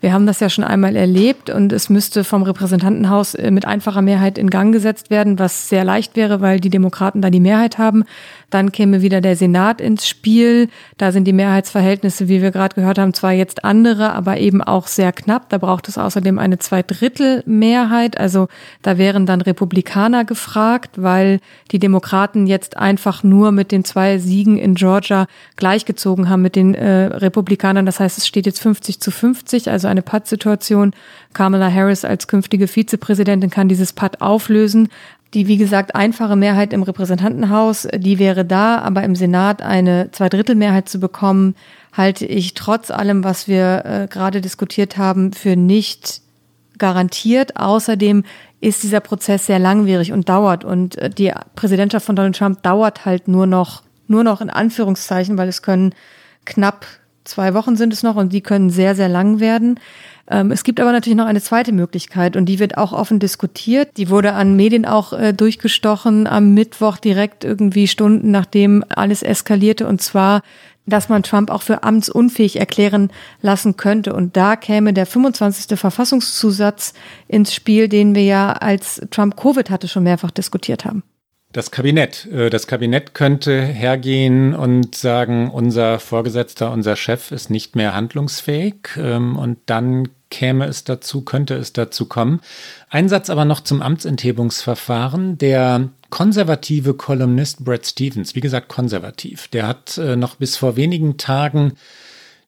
Wir haben das ja schon einmal erlebt und es müsste vom Repräsentantenhaus äh, mit einfacher Mehrheit in Gang gesetzt werden, was sehr leicht wäre, weil die Demokraten da die Mehrheit haben. Dann käme wieder der Senat ins Spiel. Da sind die Mehrheitsverhältnisse, wie wir gerade gehört haben, zwar jetzt andere, aber eben auch sehr knapp. Da braucht es außerdem eine Zweidrittelmehrheit. Also da wären dann Republikaner gefragt, weil die Demokraten jetzt einfach nur mit den zwei Siegen in Georgia gleichgezogen haben mit den äh, Republikanern. Das heißt, es steht jetzt 50 zu 50, also eine Pattsituation. Kamala Harris als künftige Vizepräsidentin kann dieses Patt auflösen. Die, wie gesagt, einfache Mehrheit im Repräsentantenhaus, die wäre da, aber im Senat eine Zweidrittelmehrheit zu bekommen, halte ich trotz allem, was wir äh, gerade diskutiert haben, für nicht garantiert. Außerdem ist dieser Prozess sehr langwierig und dauert und äh, die Präsidentschaft von Donald Trump dauert halt nur noch, nur noch in Anführungszeichen, weil es können knapp zwei Wochen sind es noch und die können sehr, sehr lang werden. Ähm, es gibt aber natürlich noch eine zweite Möglichkeit und die wird auch offen diskutiert. Die wurde an Medien auch äh, durchgestochen am Mittwoch direkt irgendwie Stunden nachdem alles eskalierte und zwar dass man Trump auch für amtsunfähig erklären lassen könnte. Und da käme der 25. Verfassungszusatz ins Spiel, den wir ja als Trump Covid hatte schon mehrfach diskutiert haben. Das Kabinett. Äh, das Kabinett könnte hergehen und sagen, unser Vorgesetzter, unser Chef ist nicht mehr handlungsfähig. Ähm, und dann käme es dazu, könnte es dazu kommen. Ein Satz aber noch zum Amtsenthebungsverfahren. Der konservative Kolumnist Brad Stevens, wie gesagt konservativ, der hat äh, noch bis vor wenigen Tagen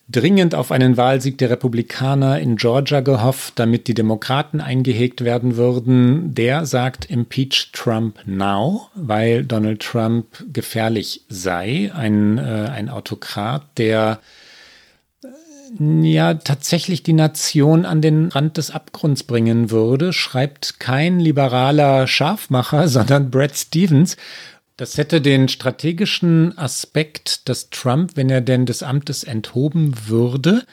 dringend auf einen Wahlsieg der Republikaner in Georgia gehofft, damit die Demokraten eingehegt werden würden. Der sagt Impeach Trump now, weil Donald Trump gefährlich sei, ein, äh, ein Autokrat, der ja tatsächlich die Nation an den Rand des Abgrunds bringen würde, schreibt kein liberaler Scharfmacher, [LAUGHS] sondern Brad Stevens. Das hätte den strategischen Aspekt, dass Trump, wenn er denn des Amtes enthoben würde,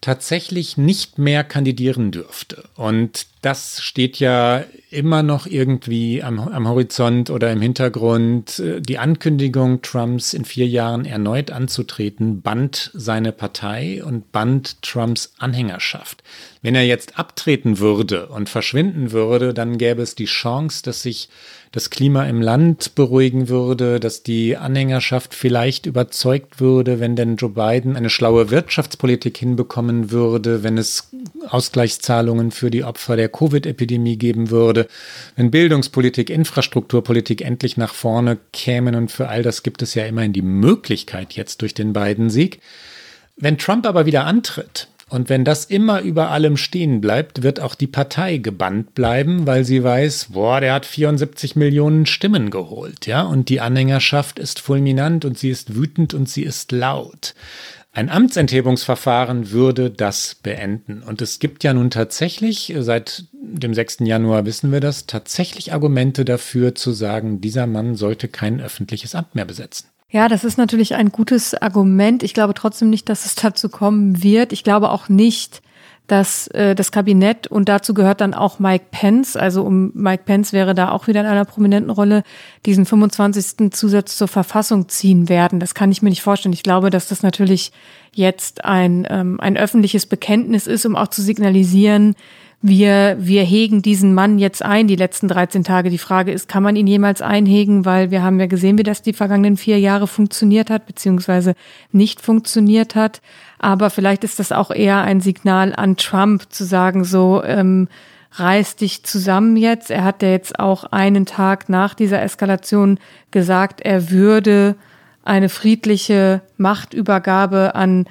tatsächlich nicht mehr kandidieren dürfte. Und das steht ja immer noch irgendwie am, am, Horizont oder im Hintergrund. Die Ankündigung Trumps in vier Jahren erneut anzutreten, band seine Partei und band Trumps Anhängerschaft. Wenn er jetzt abtreten würde und verschwinden würde, dann gäbe es die Chance, dass sich das Klima im Land beruhigen würde, dass die Anhängerschaft vielleicht überzeugt würde, wenn denn Joe Biden eine schlaue Wirtschaftspolitik hinbekommen würde, wenn es Ausgleichszahlungen für die Opfer der Covid-Epidemie geben würde, wenn Bildungspolitik, Infrastrukturpolitik endlich nach vorne kämen und für all das gibt es ja immerhin die Möglichkeit jetzt durch den Biden-Sieg. Wenn Trump aber wieder antritt, und wenn das immer über allem stehen bleibt, wird auch die Partei gebannt bleiben, weil sie weiß, boah, der hat 74 Millionen Stimmen geholt, ja, und die Anhängerschaft ist fulminant und sie ist wütend und sie ist laut. Ein Amtsenthebungsverfahren würde das beenden. Und es gibt ja nun tatsächlich, seit dem 6. Januar wissen wir das, tatsächlich Argumente dafür zu sagen, dieser Mann sollte kein öffentliches Amt mehr besetzen. Ja, das ist natürlich ein gutes Argument. Ich glaube trotzdem nicht, dass es dazu kommen wird. Ich glaube auch nicht, dass äh, das Kabinett und dazu gehört dann auch Mike Pence, also um Mike Pence wäre da auch wieder in einer prominenten Rolle, diesen 25. Zusatz zur Verfassung ziehen werden. Das kann ich mir nicht vorstellen. Ich glaube, dass das natürlich jetzt ein, ähm, ein öffentliches Bekenntnis ist, um auch zu signalisieren, wir, wir hegen diesen Mann jetzt ein, die letzten 13 Tage. Die Frage ist, kann man ihn jemals einhegen? Weil wir haben ja gesehen, wie das die vergangenen vier Jahre funktioniert hat, beziehungsweise nicht funktioniert hat. Aber vielleicht ist das auch eher ein Signal an Trump zu sagen, so, ähm, reiß dich zusammen jetzt. Er hat ja jetzt auch einen Tag nach dieser Eskalation gesagt, er würde eine friedliche Machtübergabe an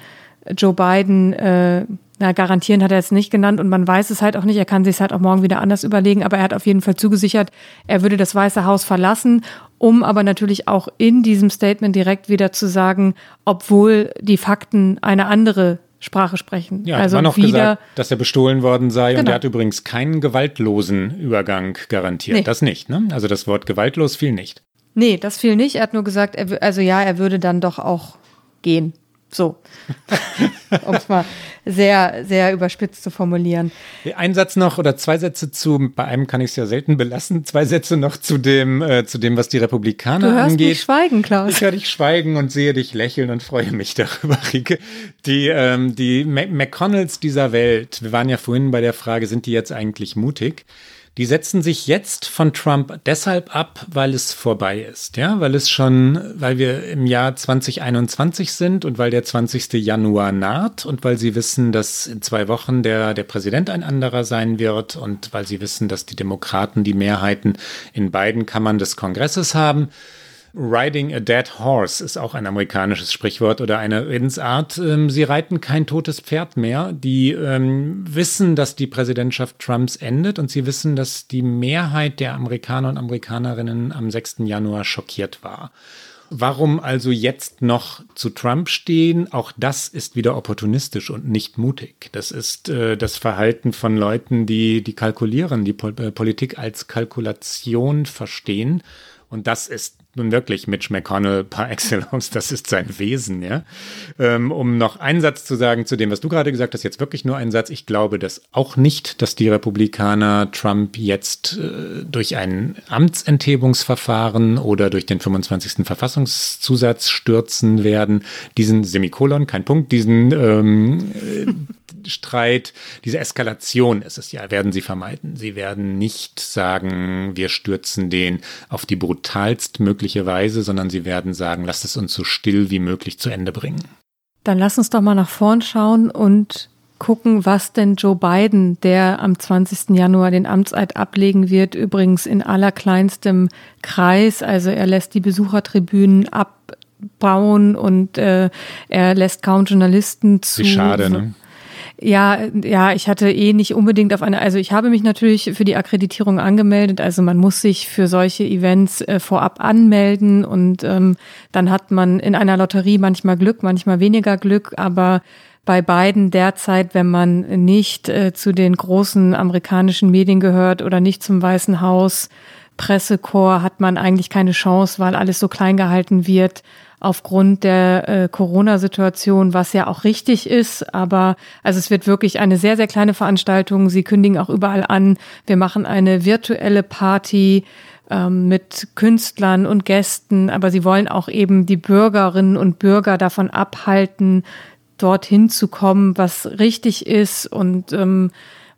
Joe Biden äh, na, garantieren hat er jetzt nicht genannt und man weiß es halt auch nicht. Er kann sich es halt auch morgen wieder anders überlegen, aber er hat auf jeden Fall zugesichert, er würde das Weiße Haus verlassen, um aber natürlich auch in diesem Statement direkt wieder zu sagen, obwohl die Fakten eine andere Sprache sprechen. Ja, also war noch wieder, gesagt, dass er bestohlen worden sei genau. und er hat übrigens keinen gewaltlosen Übergang garantiert. Nee. Das nicht, ne? Also das Wort gewaltlos fiel nicht. Nee, das fiel nicht. Er hat nur gesagt, er, also ja, er würde dann doch auch gehen. So. [LAUGHS] um es mal sehr, sehr überspitzt zu formulieren. Ein Satz noch oder zwei Sätze zu, bei einem kann ich es ja selten belassen, zwei Sätze noch zu dem, äh, zu dem, was die Republikaner du hörst angeht. Mich schweigen, Klaus. Ich höre dich schweigen und sehe dich lächeln und freue mich [LAUGHS] darüber, Rike. Die, ähm, die McConnells dieser Welt, wir waren ja vorhin bei der Frage, sind die jetzt eigentlich mutig? Die setzen sich jetzt von Trump deshalb ab, weil es vorbei ist, ja, weil es schon, weil wir im Jahr 2021 sind und weil der 20. Januar naht und weil sie wissen, dass in zwei Wochen der, der Präsident ein anderer sein wird und weil sie wissen, dass die Demokraten die Mehrheiten in beiden Kammern des Kongresses haben. Riding a dead horse ist auch ein amerikanisches Sprichwort oder eine Redensart. Ähm, sie reiten kein totes Pferd mehr. Die ähm, wissen, dass die Präsidentschaft Trumps endet und sie wissen, dass die Mehrheit der Amerikaner und Amerikanerinnen am 6. Januar schockiert war. Warum also jetzt noch zu Trump stehen? Auch das ist wieder opportunistisch und nicht mutig. Das ist äh, das Verhalten von Leuten, die, die kalkulieren, die Pol äh, Politik als Kalkulation verstehen. Und das ist nun wirklich Mitch McConnell par [LAUGHS] excellence, das ist sein Wesen, ja. Ähm, um noch einen Satz zu sagen zu dem, was du gerade gesagt hast, jetzt wirklich nur einen Satz. Ich glaube das auch nicht, dass die Republikaner Trump jetzt äh, durch ein Amtsenthebungsverfahren oder durch den 25. Verfassungszusatz stürzen werden. Diesen Semikolon, kein Punkt, diesen ähm, Streit, diese Eskalation ist es ja, werden sie vermeiden. Sie werden nicht sagen, wir stürzen den auf die brutalst mögliche Weise, sondern sie werden sagen, lasst es uns so still wie möglich zu Ende bringen. Dann lass uns doch mal nach vorn schauen und gucken, was denn Joe Biden, der am 20. Januar den Amtseid ablegen wird, übrigens in allerkleinstem Kreis, also er lässt die Besuchertribünen abbauen und äh, er lässt kaum Journalisten zu. Wie schade, ne? Ja, ja, ich hatte eh nicht unbedingt auf eine, also ich habe mich natürlich für die Akkreditierung angemeldet. Also man muss sich für solche Events äh, vorab anmelden und ähm, dann hat man in einer Lotterie manchmal Glück, manchmal weniger Glück, aber bei beiden derzeit, wenn man nicht äh, zu den großen amerikanischen Medien gehört oder nicht zum Weißen Haus, Pressekorps, hat man eigentlich keine Chance, weil alles so klein gehalten wird aufgrund der äh, Corona-Situation, was ja auch richtig ist. Aber also es wird wirklich eine sehr, sehr kleine Veranstaltung. Sie kündigen auch überall an, wir machen eine virtuelle Party ähm, mit Künstlern und Gästen, aber sie wollen auch eben die Bürgerinnen und Bürger davon abhalten, dorthin zu kommen, was richtig ist und ähm,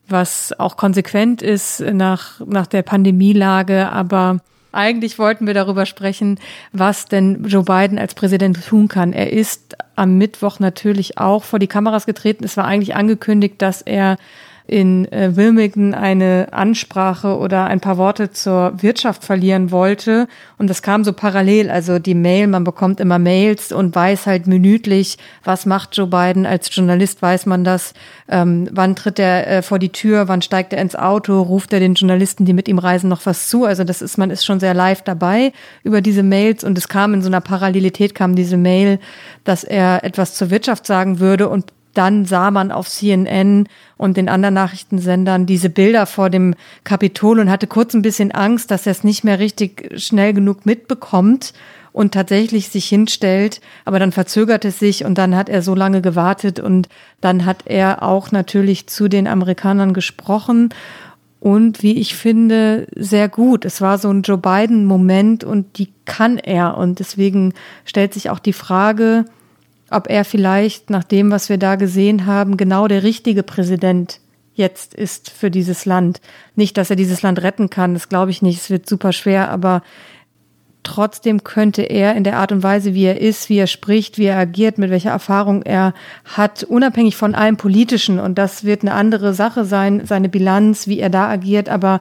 was auch konsequent ist nach, nach der Pandemielage. Aber eigentlich wollten wir darüber sprechen, was denn Joe Biden als Präsident tun kann. Er ist am Mittwoch natürlich auch vor die Kameras getreten. Es war eigentlich angekündigt, dass er in äh, Wilmington eine Ansprache oder ein paar Worte zur Wirtschaft verlieren wollte. Und das kam so parallel. Also die Mail, man bekommt immer Mails und weiß halt minütlich, was macht Joe Biden. Als Journalist weiß man das. Ähm, wann tritt er äh, vor die Tür? Wann steigt er ins Auto? Ruft er den Journalisten, die mit ihm reisen, noch was zu? Also das ist, man ist schon sehr live dabei über diese Mails. Und es kam in so einer Parallelität kam diese Mail, dass er etwas zur Wirtschaft sagen würde und dann sah man auf CNN und den anderen Nachrichtensendern diese Bilder vor dem Kapitol und hatte kurz ein bisschen Angst, dass er es nicht mehr richtig schnell genug mitbekommt und tatsächlich sich hinstellt. Aber dann verzögert es sich und dann hat er so lange gewartet und dann hat er auch natürlich zu den Amerikanern gesprochen. Und wie ich finde, sehr gut. Es war so ein Joe Biden-Moment und die kann er. Und deswegen stellt sich auch die Frage, ob er vielleicht nach dem, was wir da gesehen haben, genau der richtige Präsident jetzt ist für dieses Land. Nicht, dass er dieses Land retten kann, das glaube ich nicht, es wird super schwer, aber trotzdem könnte er in der Art und Weise, wie er ist, wie er spricht, wie er agiert, mit welcher Erfahrung er hat, unabhängig von allem Politischen, und das wird eine andere Sache sein, seine Bilanz, wie er da agiert, aber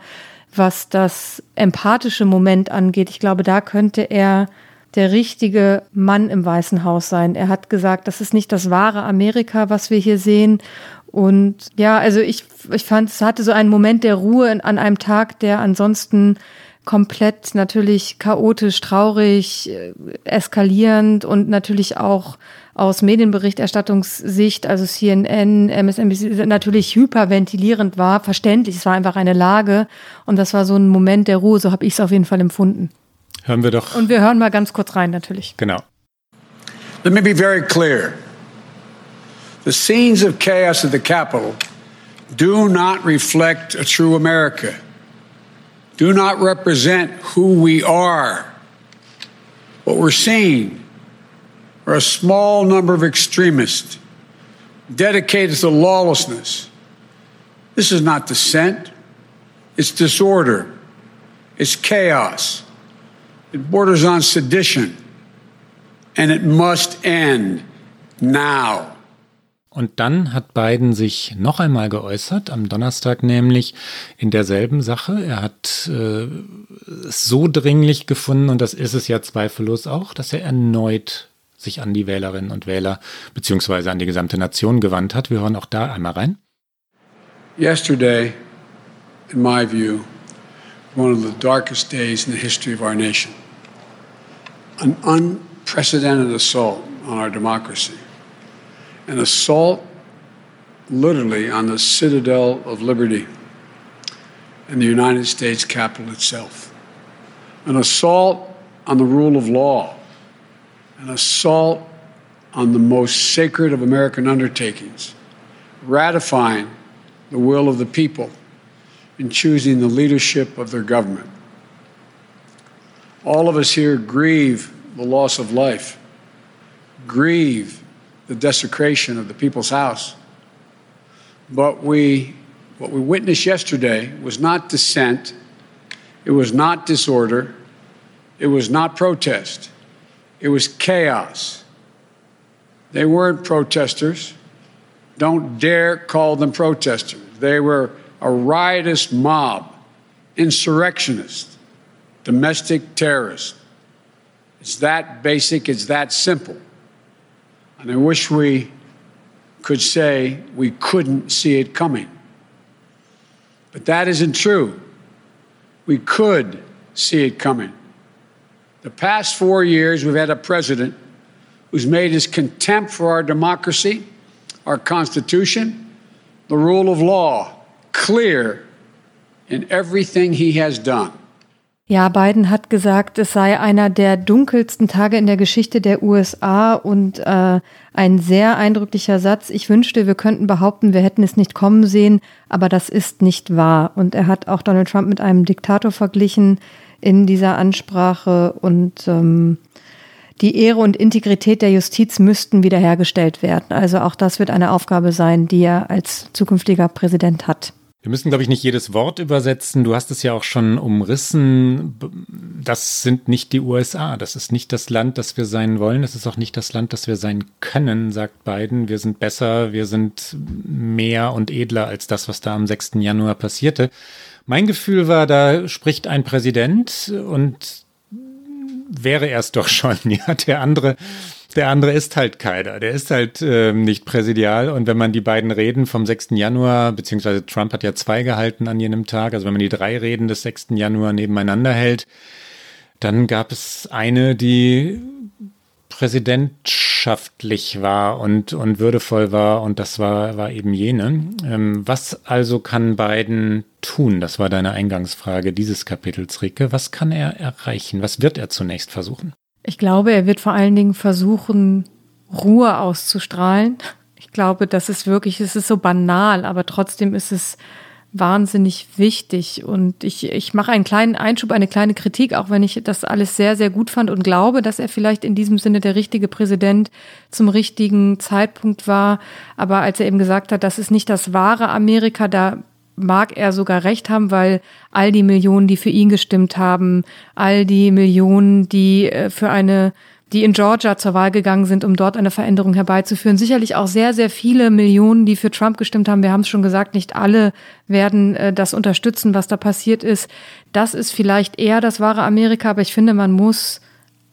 was das empathische Moment angeht, ich glaube, da könnte er der richtige Mann im Weißen Haus sein. Er hat gesagt, das ist nicht das wahre Amerika, was wir hier sehen. Und ja, also ich, ich fand, es hatte so einen Moment der Ruhe an einem Tag, der ansonsten komplett natürlich chaotisch, traurig, äh, eskalierend und natürlich auch aus Medienberichterstattungssicht, also CNN, MSNBC, natürlich hyperventilierend war, verständlich. Es war einfach eine Lage und das war so ein Moment der Ruhe, so habe ich es auf jeden Fall empfunden. Hören wir doch. Und wir hören mal ganz kurz rein, natürlich. Genau. Let me be very clear. The scenes of chaos at the Capitol do not reflect a true America, do not represent who we are. What we're seeing are a small number of extremists dedicated to lawlessness. This is not dissent. It's disorder. It's chaos. It borders on sedition. And it must end now. Und dann hat Biden sich noch einmal geäußert, am Donnerstag nämlich in derselben Sache. Er hat äh, es so dringlich gefunden, und das ist es ja zweifellos auch, dass er erneut sich an die Wählerinnen und Wähler beziehungsweise an die gesamte Nation gewandt hat. Wir hören auch da einmal rein. Yesterday, in my view, one of the darkest days in the history of our nation. An unprecedented assault on our democracy. An assault literally on the citadel of liberty in the United States Capitol itself. An assault on the rule of law. An assault on the most sacred of American undertakings, ratifying the will of the people in choosing the leadership of their government. All of us here grieve the loss of life, grieve the desecration of the people's house. But we, what we witnessed yesterday was not dissent, it was not disorder, it was not protest, it was chaos. They weren't protesters. Don't dare call them protesters. They were a riotous mob, insurrectionists, domestic terrorists. It's that basic, it's that simple. And I wish we could say we couldn't see it coming. But that isn't true. We could see it coming. The past four years, we've had a president who's made his contempt for our democracy, our Constitution, the rule of law clear in everything he has done. Ja, Biden hat gesagt, es sei einer der dunkelsten Tage in der Geschichte der USA und äh, ein sehr eindrücklicher Satz. Ich wünschte, wir könnten behaupten, wir hätten es nicht kommen sehen, aber das ist nicht wahr. Und er hat auch Donald Trump mit einem Diktator verglichen in dieser Ansprache und ähm, die Ehre und Integrität der Justiz müssten wiederhergestellt werden. Also auch das wird eine Aufgabe sein, die er als zukünftiger Präsident hat. Wir müssen, glaube ich, nicht jedes Wort übersetzen. Du hast es ja auch schon umrissen. Das sind nicht die USA. Das ist nicht das Land, das wir sein wollen. Das ist auch nicht das Land, das wir sein können, sagt Biden. Wir sind besser, wir sind mehr und edler als das, was da am 6. Januar passierte. Mein Gefühl war, da spricht ein Präsident und wäre er es doch schon. [LAUGHS] Ja, der andere der andere ist halt keiner. Der ist halt äh, nicht präsidial. Und wenn man die beiden Reden vom 6. Januar, beziehungsweise Trump hat ja zwei gehalten an jenem Tag, also wenn man die drei Reden des 6. Januar nebeneinander hält, dann gab es eine, die präsidentschaftlich war und, und würdevoll war und das war, war eben jene. Ähm, was also kann Biden tun? Das war deine Eingangsfrage dieses Kapitels, Ricke. Was kann er erreichen? Was wird er zunächst versuchen? Ich glaube, er wird vor allen Dingen versuchen, Ruhe auszustrahlen. Ich glaube, das ist wirklich, es ist so banal, aber trotzdem ist es wahnsinnig wichtig. Und ich, ich mache einen kleinen Einschub, eine kleine Kritik, auch wenn ich das alles sehr, sehr gut fand und glaube, dass er vielleicht in diesem Sinne der richtige Präsident zum richtigen Zeitpunkt war. Aber als er eben gesagt hat, das ist nicht das wahre Amerika, da mag er sogar recht haben, weil all die Millionen, die für ihn gestimmt haben, all die Millionen, die äh, für eine die in Georgia zur Wahl gegangen sind, um dort eine Veränderung herbeizuführen. Sicherlich auch sehr, sehr viele Millionen, die für Trump gestimmt haben. Wir haben es schon gesagt, nicht alle werden äh, das unterstützen, was da passiert ist. Das ist vielleicht eher das wahre Amerika, aber ich finde, man muss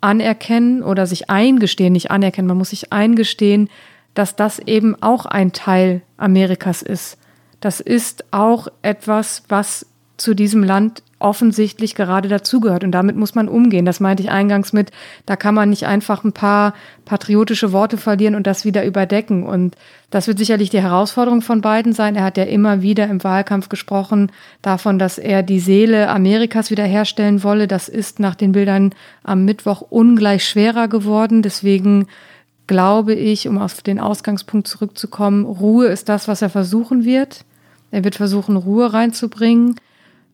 anerkennen oder sich eingestehen, nicht anerkennen, man muss sich eingestehen, dass das eben auch ein Teil Amerikas ist das ist auch etwas, was zu diesem Land offensichtlich gerade dazugehört. Und damit muss man umgehen. Das meinte ich eingangs mit, da kann man nicht einfach ein paar patriotische Worte verlieren und das wieder überdecken. Und das wird sicherlich die Herausforderung von beiden sein. Er hat ja immer wieder im Wahlkampf gesprochen davon, dass er die Seele Amerikas wiederherstellen wolle. Das ist nach den Bildern am Mittwoch ungleich schwerer geworden. Deswegen glaube ich, um auf den Ausgangspunkt zurückzukommen, Ruhe ist das, was er versuchen wird. Er wird versuchen, Ruhe reinzubringen.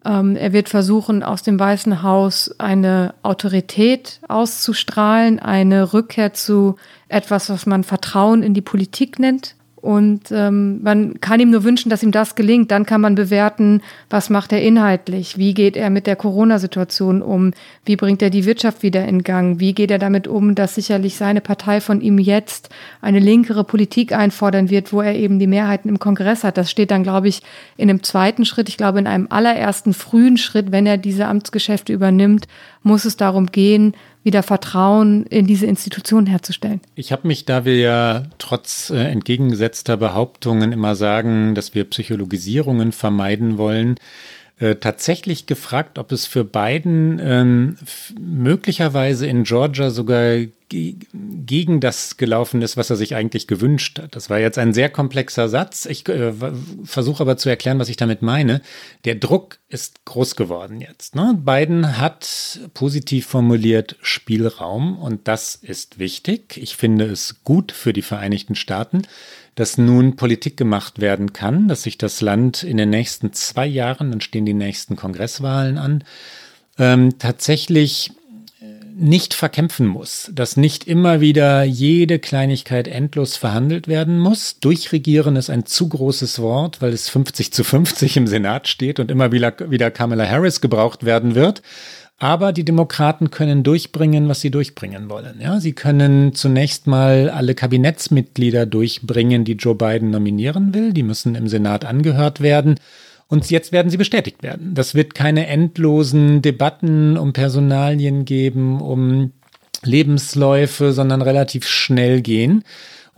Ähm, er wird versuchen, aus dem Weißen Haus eine Autorität auszustrahlen, eine Rückkehr zu etwas, was man Vertrauen in die Politik nennt. Und ähm, man kann ihm nur wünschen, dass ihm das gelingt. Dann kann man bewerten, was macht er inhaltlich, wie geht er mit der Corona-Situation um, wie bringt er die Wirtschaft wieder in Gang, wie geht er damit um, dass sicherlich seine Partei von ihm jetzt eine linkere Politik einfordern wird, wo er eben die Mehrheiten im Kongress hat. Das steht dann, glaube ich, in einem zweiten Schritt. Ich glaube, in einem allerersten frühen Schritt, wenn er diese Amtsgeschäfte übernimmt, muss es darum gehen, wieder Vertrauen in diese Institution herzustellen. Ich habe mich, da wir ja trotz äh, entgegengesetzter Behauptungen immer sagen, dass wir Psychologisierungen vermeiden wollen, äh, tatsächlich gefragt, ob es für Biden ähm, möglicherweise in Georgia sogar gegen das gelaufen ist, was er sich eigentlich gewünscht hat. Das war jetzt ein sehr komplexer Satz. Ich äh, versuche aber zu erklären, was ich damit meine. Der Druck ist groß geworden jetzt. Ne? Biden hat positiv formuliert Spielraum und das ist wichtig. Ich finde es gut für die Vereinigten Staaten, dass nun Politik gemacht werden kann, dass sich das Land in den nächsten zwei Jahren, dann stehen die nächsten Kongresswahlen an, ähm, tatsächlich nicht verkämpfen muss, dass nicht immer wieder jede Kleinigkeit endlos verhandelt werden muss. Durchregieren ist ein zu großes Wort, weil es 50 zu 50 im Senat steht und immer wieder, wieder Kamala Harris gebraucht werden wird. Aber die Demokraten können durchbringen, was sie durchbringen wollen. Ja, sie können zunächst mal alle Kabinettsmitglieder durchbringen, die Joe Biden nominieren will. Die müssen im Senat angehört werden. Und jetzt werden sie bestätigt werden. Das wird keine endlosen Debatten um Personalien geben, um Lebensläufe, sondern relativ schnell gehen.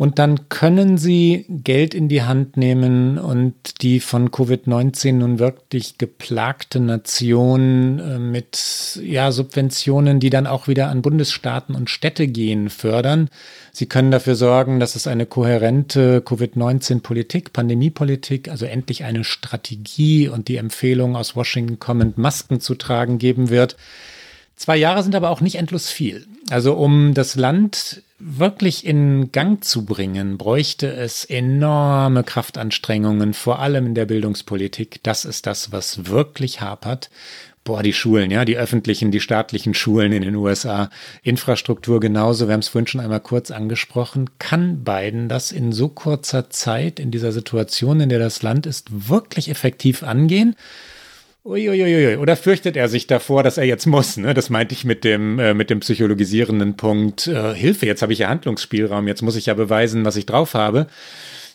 Und dann können sie Geld in die Hand nehmen und die von Covid-19 nun wirklich geplagte Nation äh, mit ja, Subventionen, die dann auch wieder an Bundesstaaten und Städte gehen, fördern. Sie können dafür sorgen, dass es eine kohärente Covid-19-Politik, Pandemiepolitik, also endlich eine Strategie und die Empfehlung aus Washington kommend, Masken zu tragen geben wird. Zwei Jahre sind aber auch nicht endlos viel. Also um das Land wirklich in Gang zu bringen, bräuchte es enorme Kraftanstrengungen, vor allem in der Bildungspolitik. Das ist das, was wirklich hapert. Boah, die Schulen, ja, die öffentlichen, die staatlichen Schulen in den USA, Infrastruktur genauso, wir haben es vorhin schon einmal kurz angesprochen. Kann Biden das in so kurzer Zeit, in dieser Situation, in der das Land ist, wirklich effektiv angehen? Uiuiui. Oder fürchtet er sich davor, dass er jetzt muss? Ne? Das meinte ich mit dem, äh, mit dem psychologisierenden Punkt. Äh, Hilfe, jetzt habe ich ja Handlungsspielraum, jetzt muss ich ja beweisen, was ich drauf habe.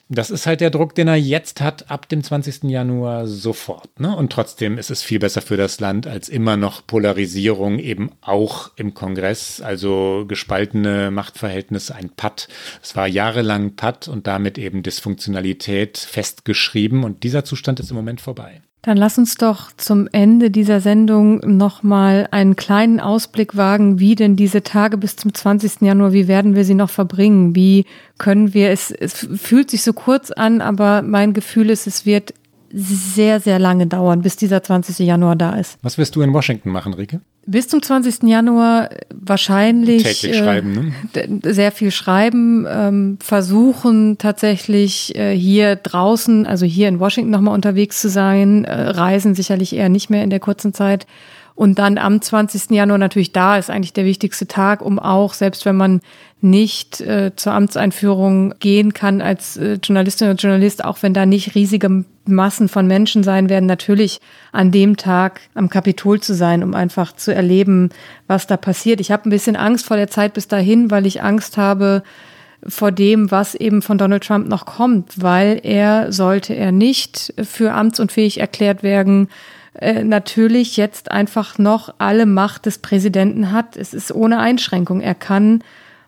Das ist halt der Druck, den er jetzt hat, ab dem 20. Januar sofort. Ne? Und trotzdem ist es viel besser für das Land als immer noch Polarisierung, eben auch im Kongress, also gespaltene Machtverhältnisse, ein Patt. Es war jahrelang Patt und damit eben Dysfunktionalität festgeschrieben. Und dieser Zustand ist im Moment vorbei. Dann lass uns doch zum Ende dieser Sendung nochmal einen kleinen Ausblick wagen, wie denn diese Tage bis zum 20. Januar, wie werden wir sie noch verbringen? Wie können wir es, es fühlt sich so kurz an, aber mein Gefühl ist, es wird sehr, sehr lange dauern, bis dieser 20. Januar da ist. Was wirst du in Washington machen, Rike? Bis zum 20. Januar wahrscheinlich täglich äh, schreiben, ne? sehr viel schreiben, ähm, versuchen tatsächlich äh, hier draußen, also hier in Washington nochmal unterwegs zu sein, äh, reisen sicherlich eher nicht mehr in der kurzen Zeit. Und dann am 20. Januar natürlich da ist eigentlich der wichtigste Tag, um auch, selbst wenn man nicht äh, zur Amtseinführung gehen kann als äh, Journalistin oder Journalist, auch wenn da nicht riesige Massen von Menschen sein werden, natürlich an dem Tag am Kapitol zu sein, um einfach zu erleben, was da passiert. Ich habe ein bisschen Angst vor der Zeit bis dahin, weil ich Angst habe, vor dem, was eben von Donald Trump noch kommt, weil er, sollte er nicht für amtsunfähig erklärt werden, äh, natürlich jetzt einfach noch alle Macht des Präsidenten hat. Es ist ohne Einschränkung. Er kann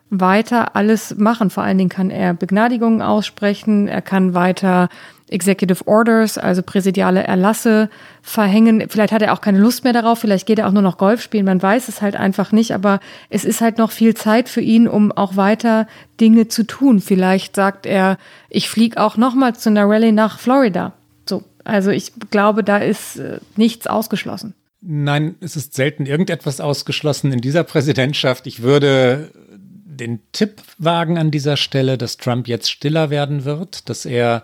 weiter alles machen. Vor allen Dingen kann er Begnadigungen aussprechen, er kann weiter Executive Orders, also präsidiale Erlasse verhängen. Vielleicht hat er auch keine Lust mehr darauf, vielleicht geht er auch nur noch Golf spielen, man weiß es halt einfach nicht, aber es ist halt noch viel Zeit für ihn, um auch weiter Dinge zu tun. Vielleicht sagt er, ich fliege auch nochmal zu einer Rallye nach Florida. So, also ich glaube, da ist äh, nichts ausgeschlossen. Nein, es ist selten irgendetwas ausgeschlossen in dieser Präsidentschaft. Ich würde den Tipp wagen an dieser Stelle, dass Trump jetzt stiller werden wird, dass er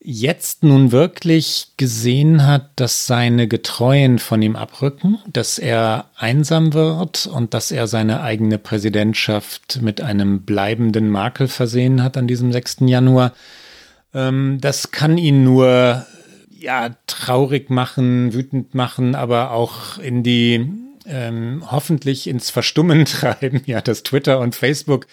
jetzt nun wirklich gesehen hat, dass seine Getreuen von ihm abrücken, dass er einsam wird und dass er seine eigene Präsidentschaft mit einem bleibenden Makel versehen hat an diesem 6. Januar. Ähm, das kann ihn nur ja traurig machen, wütend machen, aber auch in die ähm, hoffentlich ins Verstummen [LAUGHS] treiben, ja, dass Twitter und Facebook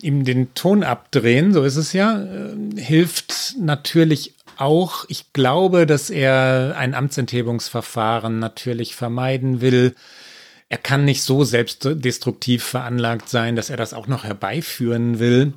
ihm den Ton abdrehen, so ist es ja, äh, hilft natürlich auch. Ich glaube, dass er ein Amtsenthebungsverfahren natürlich vermeiden will. Er kann nicht so selbstdestruktiv veranlagt sein, dass er das auch noch herbeiführen will.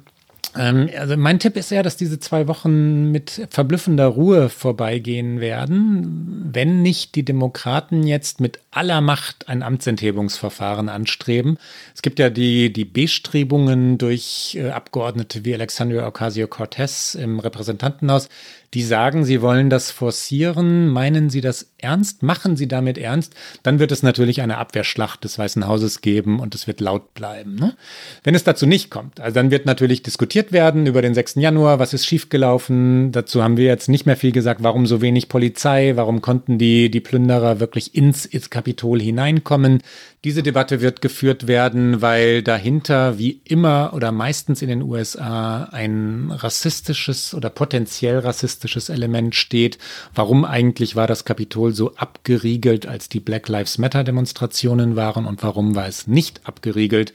Ähm, also mein Tipp ist ja, dass diese zwei Wochen mit verblüffender Ruhe vorbeigehen werden, wenn nicht die Demokraten jetzt mit aller Macht ein Amtsenthebungsverfahren anstreben. Es gibt ja die, die Bestrebungen durch äh, Abgeordnete wie Alexandria Ocasio-Cortez im Repräsentantenhaus, die sagen, sie wollen das forcieren. Meinen sie das ernst? Machen sie damit ernst? Dann wird es natürlich eine Abwehrschlacht des Weißen Hauses geben und es wird laut bleiben. Ne? Wenn es dazu nicht kommt, also dann wird natürlich diskutiert werden über den 6. Januar, was ist schiefgelaufen. Dazu haben wir jetzt nicht mehr viel gesagt. Warum so wenig Polizei? Warum konnten die, die Plünderer wirklich ins, ins Kapitol hineinkommen? Diese Debatte wird geführt werden, weil dahinter wie immer oder meistens in den USA ein rassistisches oder potenziell rassistisches Element steht. Warum eigentlich war das Kapitol so abgeriegelt, als die Black Lives Matter Demonstrationen waren und warum war es nicht abgeriegelt,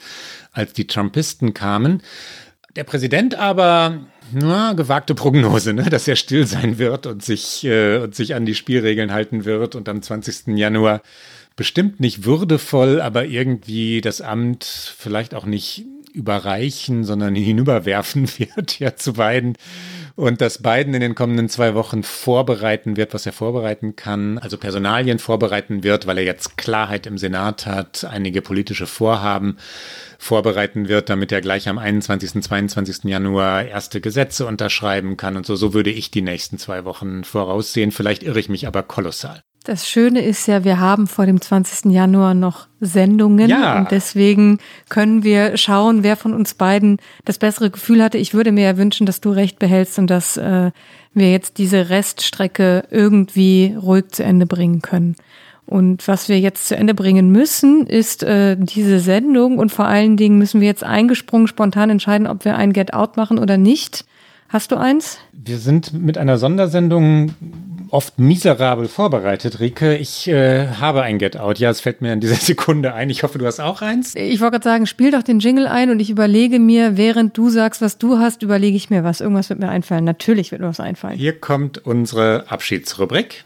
als die Trumpisten kamen? Der Präsident aber, na, gewagte Prognose, ne, dass er still sein wird und sich, äh, und sich an die Spielregeln halten wird und am 20. Januar bestimmt nicht würdevoll, aber irgendwie das Amt vielleicht auch nicht überreichen, sondern [LAUGHS] hinüberwerfen [LAUGHS] wird ja zu beiden. Und dass Biden in den kommenden zwei Wochen vorbereiten wird, was er vorbereiten kann, also Personalien vorbereiten wird, weil er jetzt Klarheit im Senat hat, einige politische Vorhaben vorbereiten wird, damit er gleich am 21., 22. Januar erste Gesetze unterschreiben kann und so. So würde ich die nächsten zwei Wochen voraussehen. Vielleicht irre ich mich aber kolossal. Das Schöne ist ja, wir haben vor dem 20. Januar noch Sendungen ja. und deswegen können wir schauen, wer von uns beiden das bessere Gefühl hatte. Ich würde mir ja wünschen, dass du recht behältst und dass äh, wir jetzt diese Reststrecke irgendwie ruhig zu Ende bringen können. Und was wir jetzt zu Ende bringen müssen, ist äh, diese Sendung und vor allen Dingen müssen wir jetzt eingesprungen spontan entscheiden, ob wir ein Get Out machen oder nicht. Hast du eins? Wir sind mit einer Sondersendung oft miserabel vorbereitet, Rike. Ich äh, habe ein Get Out. Ja, es fällt mir in dieser [LAUGHS] Sekunde ein. Ich hoffe, du hast auch eins. Ich wollte gerade sagen, spiel doch den Jingle ein und ich überlege mir, während du sagst, was du hast, überlege ich mir was. Irgendwas wird mir einfallen. Natürlich wird mir was einfallen. Hier kommt unsere Abschiedsrubrik.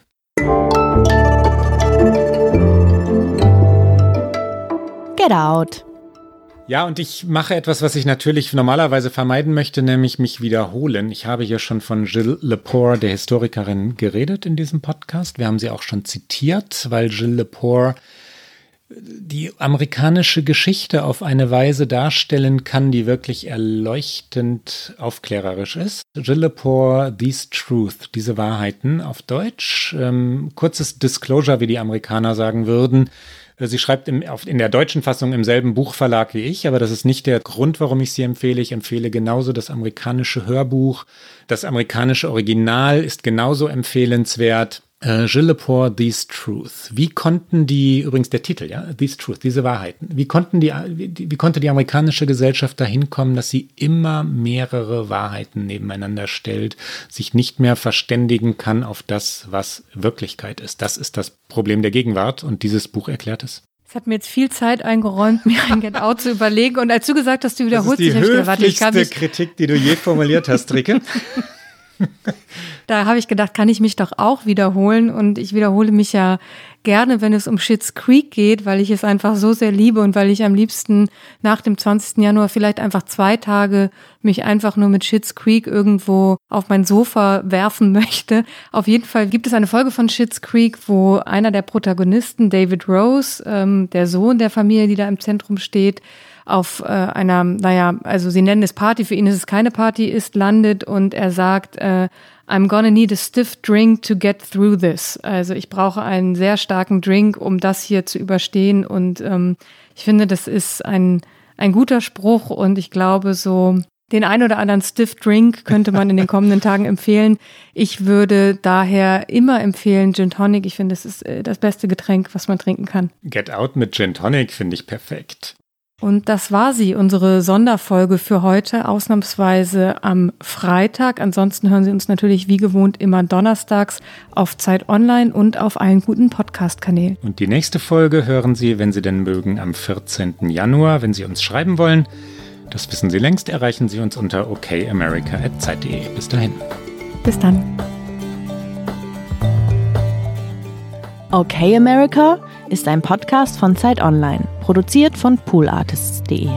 Get Out. Ja, und ich mache etwas, was ich natürlich normalerweise vermeiden möchte, nämlich mich wiederholen. Ich habe hier schon von Gilles Lepore, der Historikerin, geredet in diesem Podcast. Wir haben sie auch schon zitiert, weil Gilles Lepore die amerikanische Geschichte auf eine Weise darstellen kann, die wirklich erleuchtend aufklärerisch ist. Gilles Lepore, These Truth, diese Wahrheiten auf Deutsch. Ähm, kurzes Disclosure, wie die Amerikaner sagen würden. Sie schreibt im, auf, in der deutschen Fassung im selben Buchverlag wie ich, aber das ist nicht der Grund, warum ich sie empfehle. Ich empfehle genauso das amerikanische Hörbuch. Das amerikanische Original ist genauso empfehlenswert. Äh, Gilles Lepore, These Truth. Wie konnten die, übrigens der Titel, ja, These Truth, diese Wahrheiten, wie konnten die, wie, wie konnte die amerikanische Gesellschaft dahin kommen, dass sie immer mehrere Wahrheiten nebeneinander stellt, sich nicht mehr verständigen kann auf das, was Wirklichkeit ist? Das ist das Problem der Gegenwart und dieses Buch erklärt es. Es hat mir jetzt viel Zeit eingeräumt, mir ein Get Out zu überlegen. Und als du gesagt hast, du wiederholst dich, habe ich gedacht, ich kann mich Kritik, die du je formuliert hast, Ricke. [LAUGHS] [LAUGHS] da habe ich gedacht, kann ich mich doch auch wiederholen. Und ich wiederhole mich ja gerne, wenn es um Schitt's Creek geht, weil ich es einfach so sehr liebe und weil ich am liebsten nach dem 20. Januar vielleicht einfach zwei Tage mich einfach nur mit Schitt's Creek irgendwo auf mein Sofa werfen [LAUGHS] möchte. Auf jeden Fall gibt es eine Folge von Schitt's Creek, wo einer der Protagonisten, David Rose, ähm, der Sohn der Familie, die da im Zentrum steht, auf äh, einer, naja, also sie nennen es Party, für ihn ist es keine Party, ist, landet und er sagt, äh, I'm gonna need a stiff drink to get through this. Also ich brauche einen sehr starken Drink, um das hier zu überstehen. Und ähm, ich finde, das ist ein, ein guter Spruch und ich glaube, so Den ein oder anderen Stiff Drink könnte man in den kommenden Tagen empfehlen. Ich würde daher immer empfehlen Gin Tonic. Ich finde, es ist äh, das beste Getränk, was man trinken kann. Get Out mit Gin Tonic finde ich perfekt. Und das war sie, unsere Sonderfolge für heute, ausnahmsweise am Freitag. Ansonsten hören Sie uns natürlich wie gewohnt immer donnerstags auf Zeit Online und auf allen guten Podcast-Kanälen. Und die nächste Folge hören Sie, wenn Sie denn mögen, am 14. Januar, wenn Sie uns schreiben wollen. Das wissen Sie längst, erreichen Sie uns unter okamerica.zeit.de. Bis dahin. Bis dann. Okay America ist ein Podcast von Zeit Online, produziert von poolartists.de.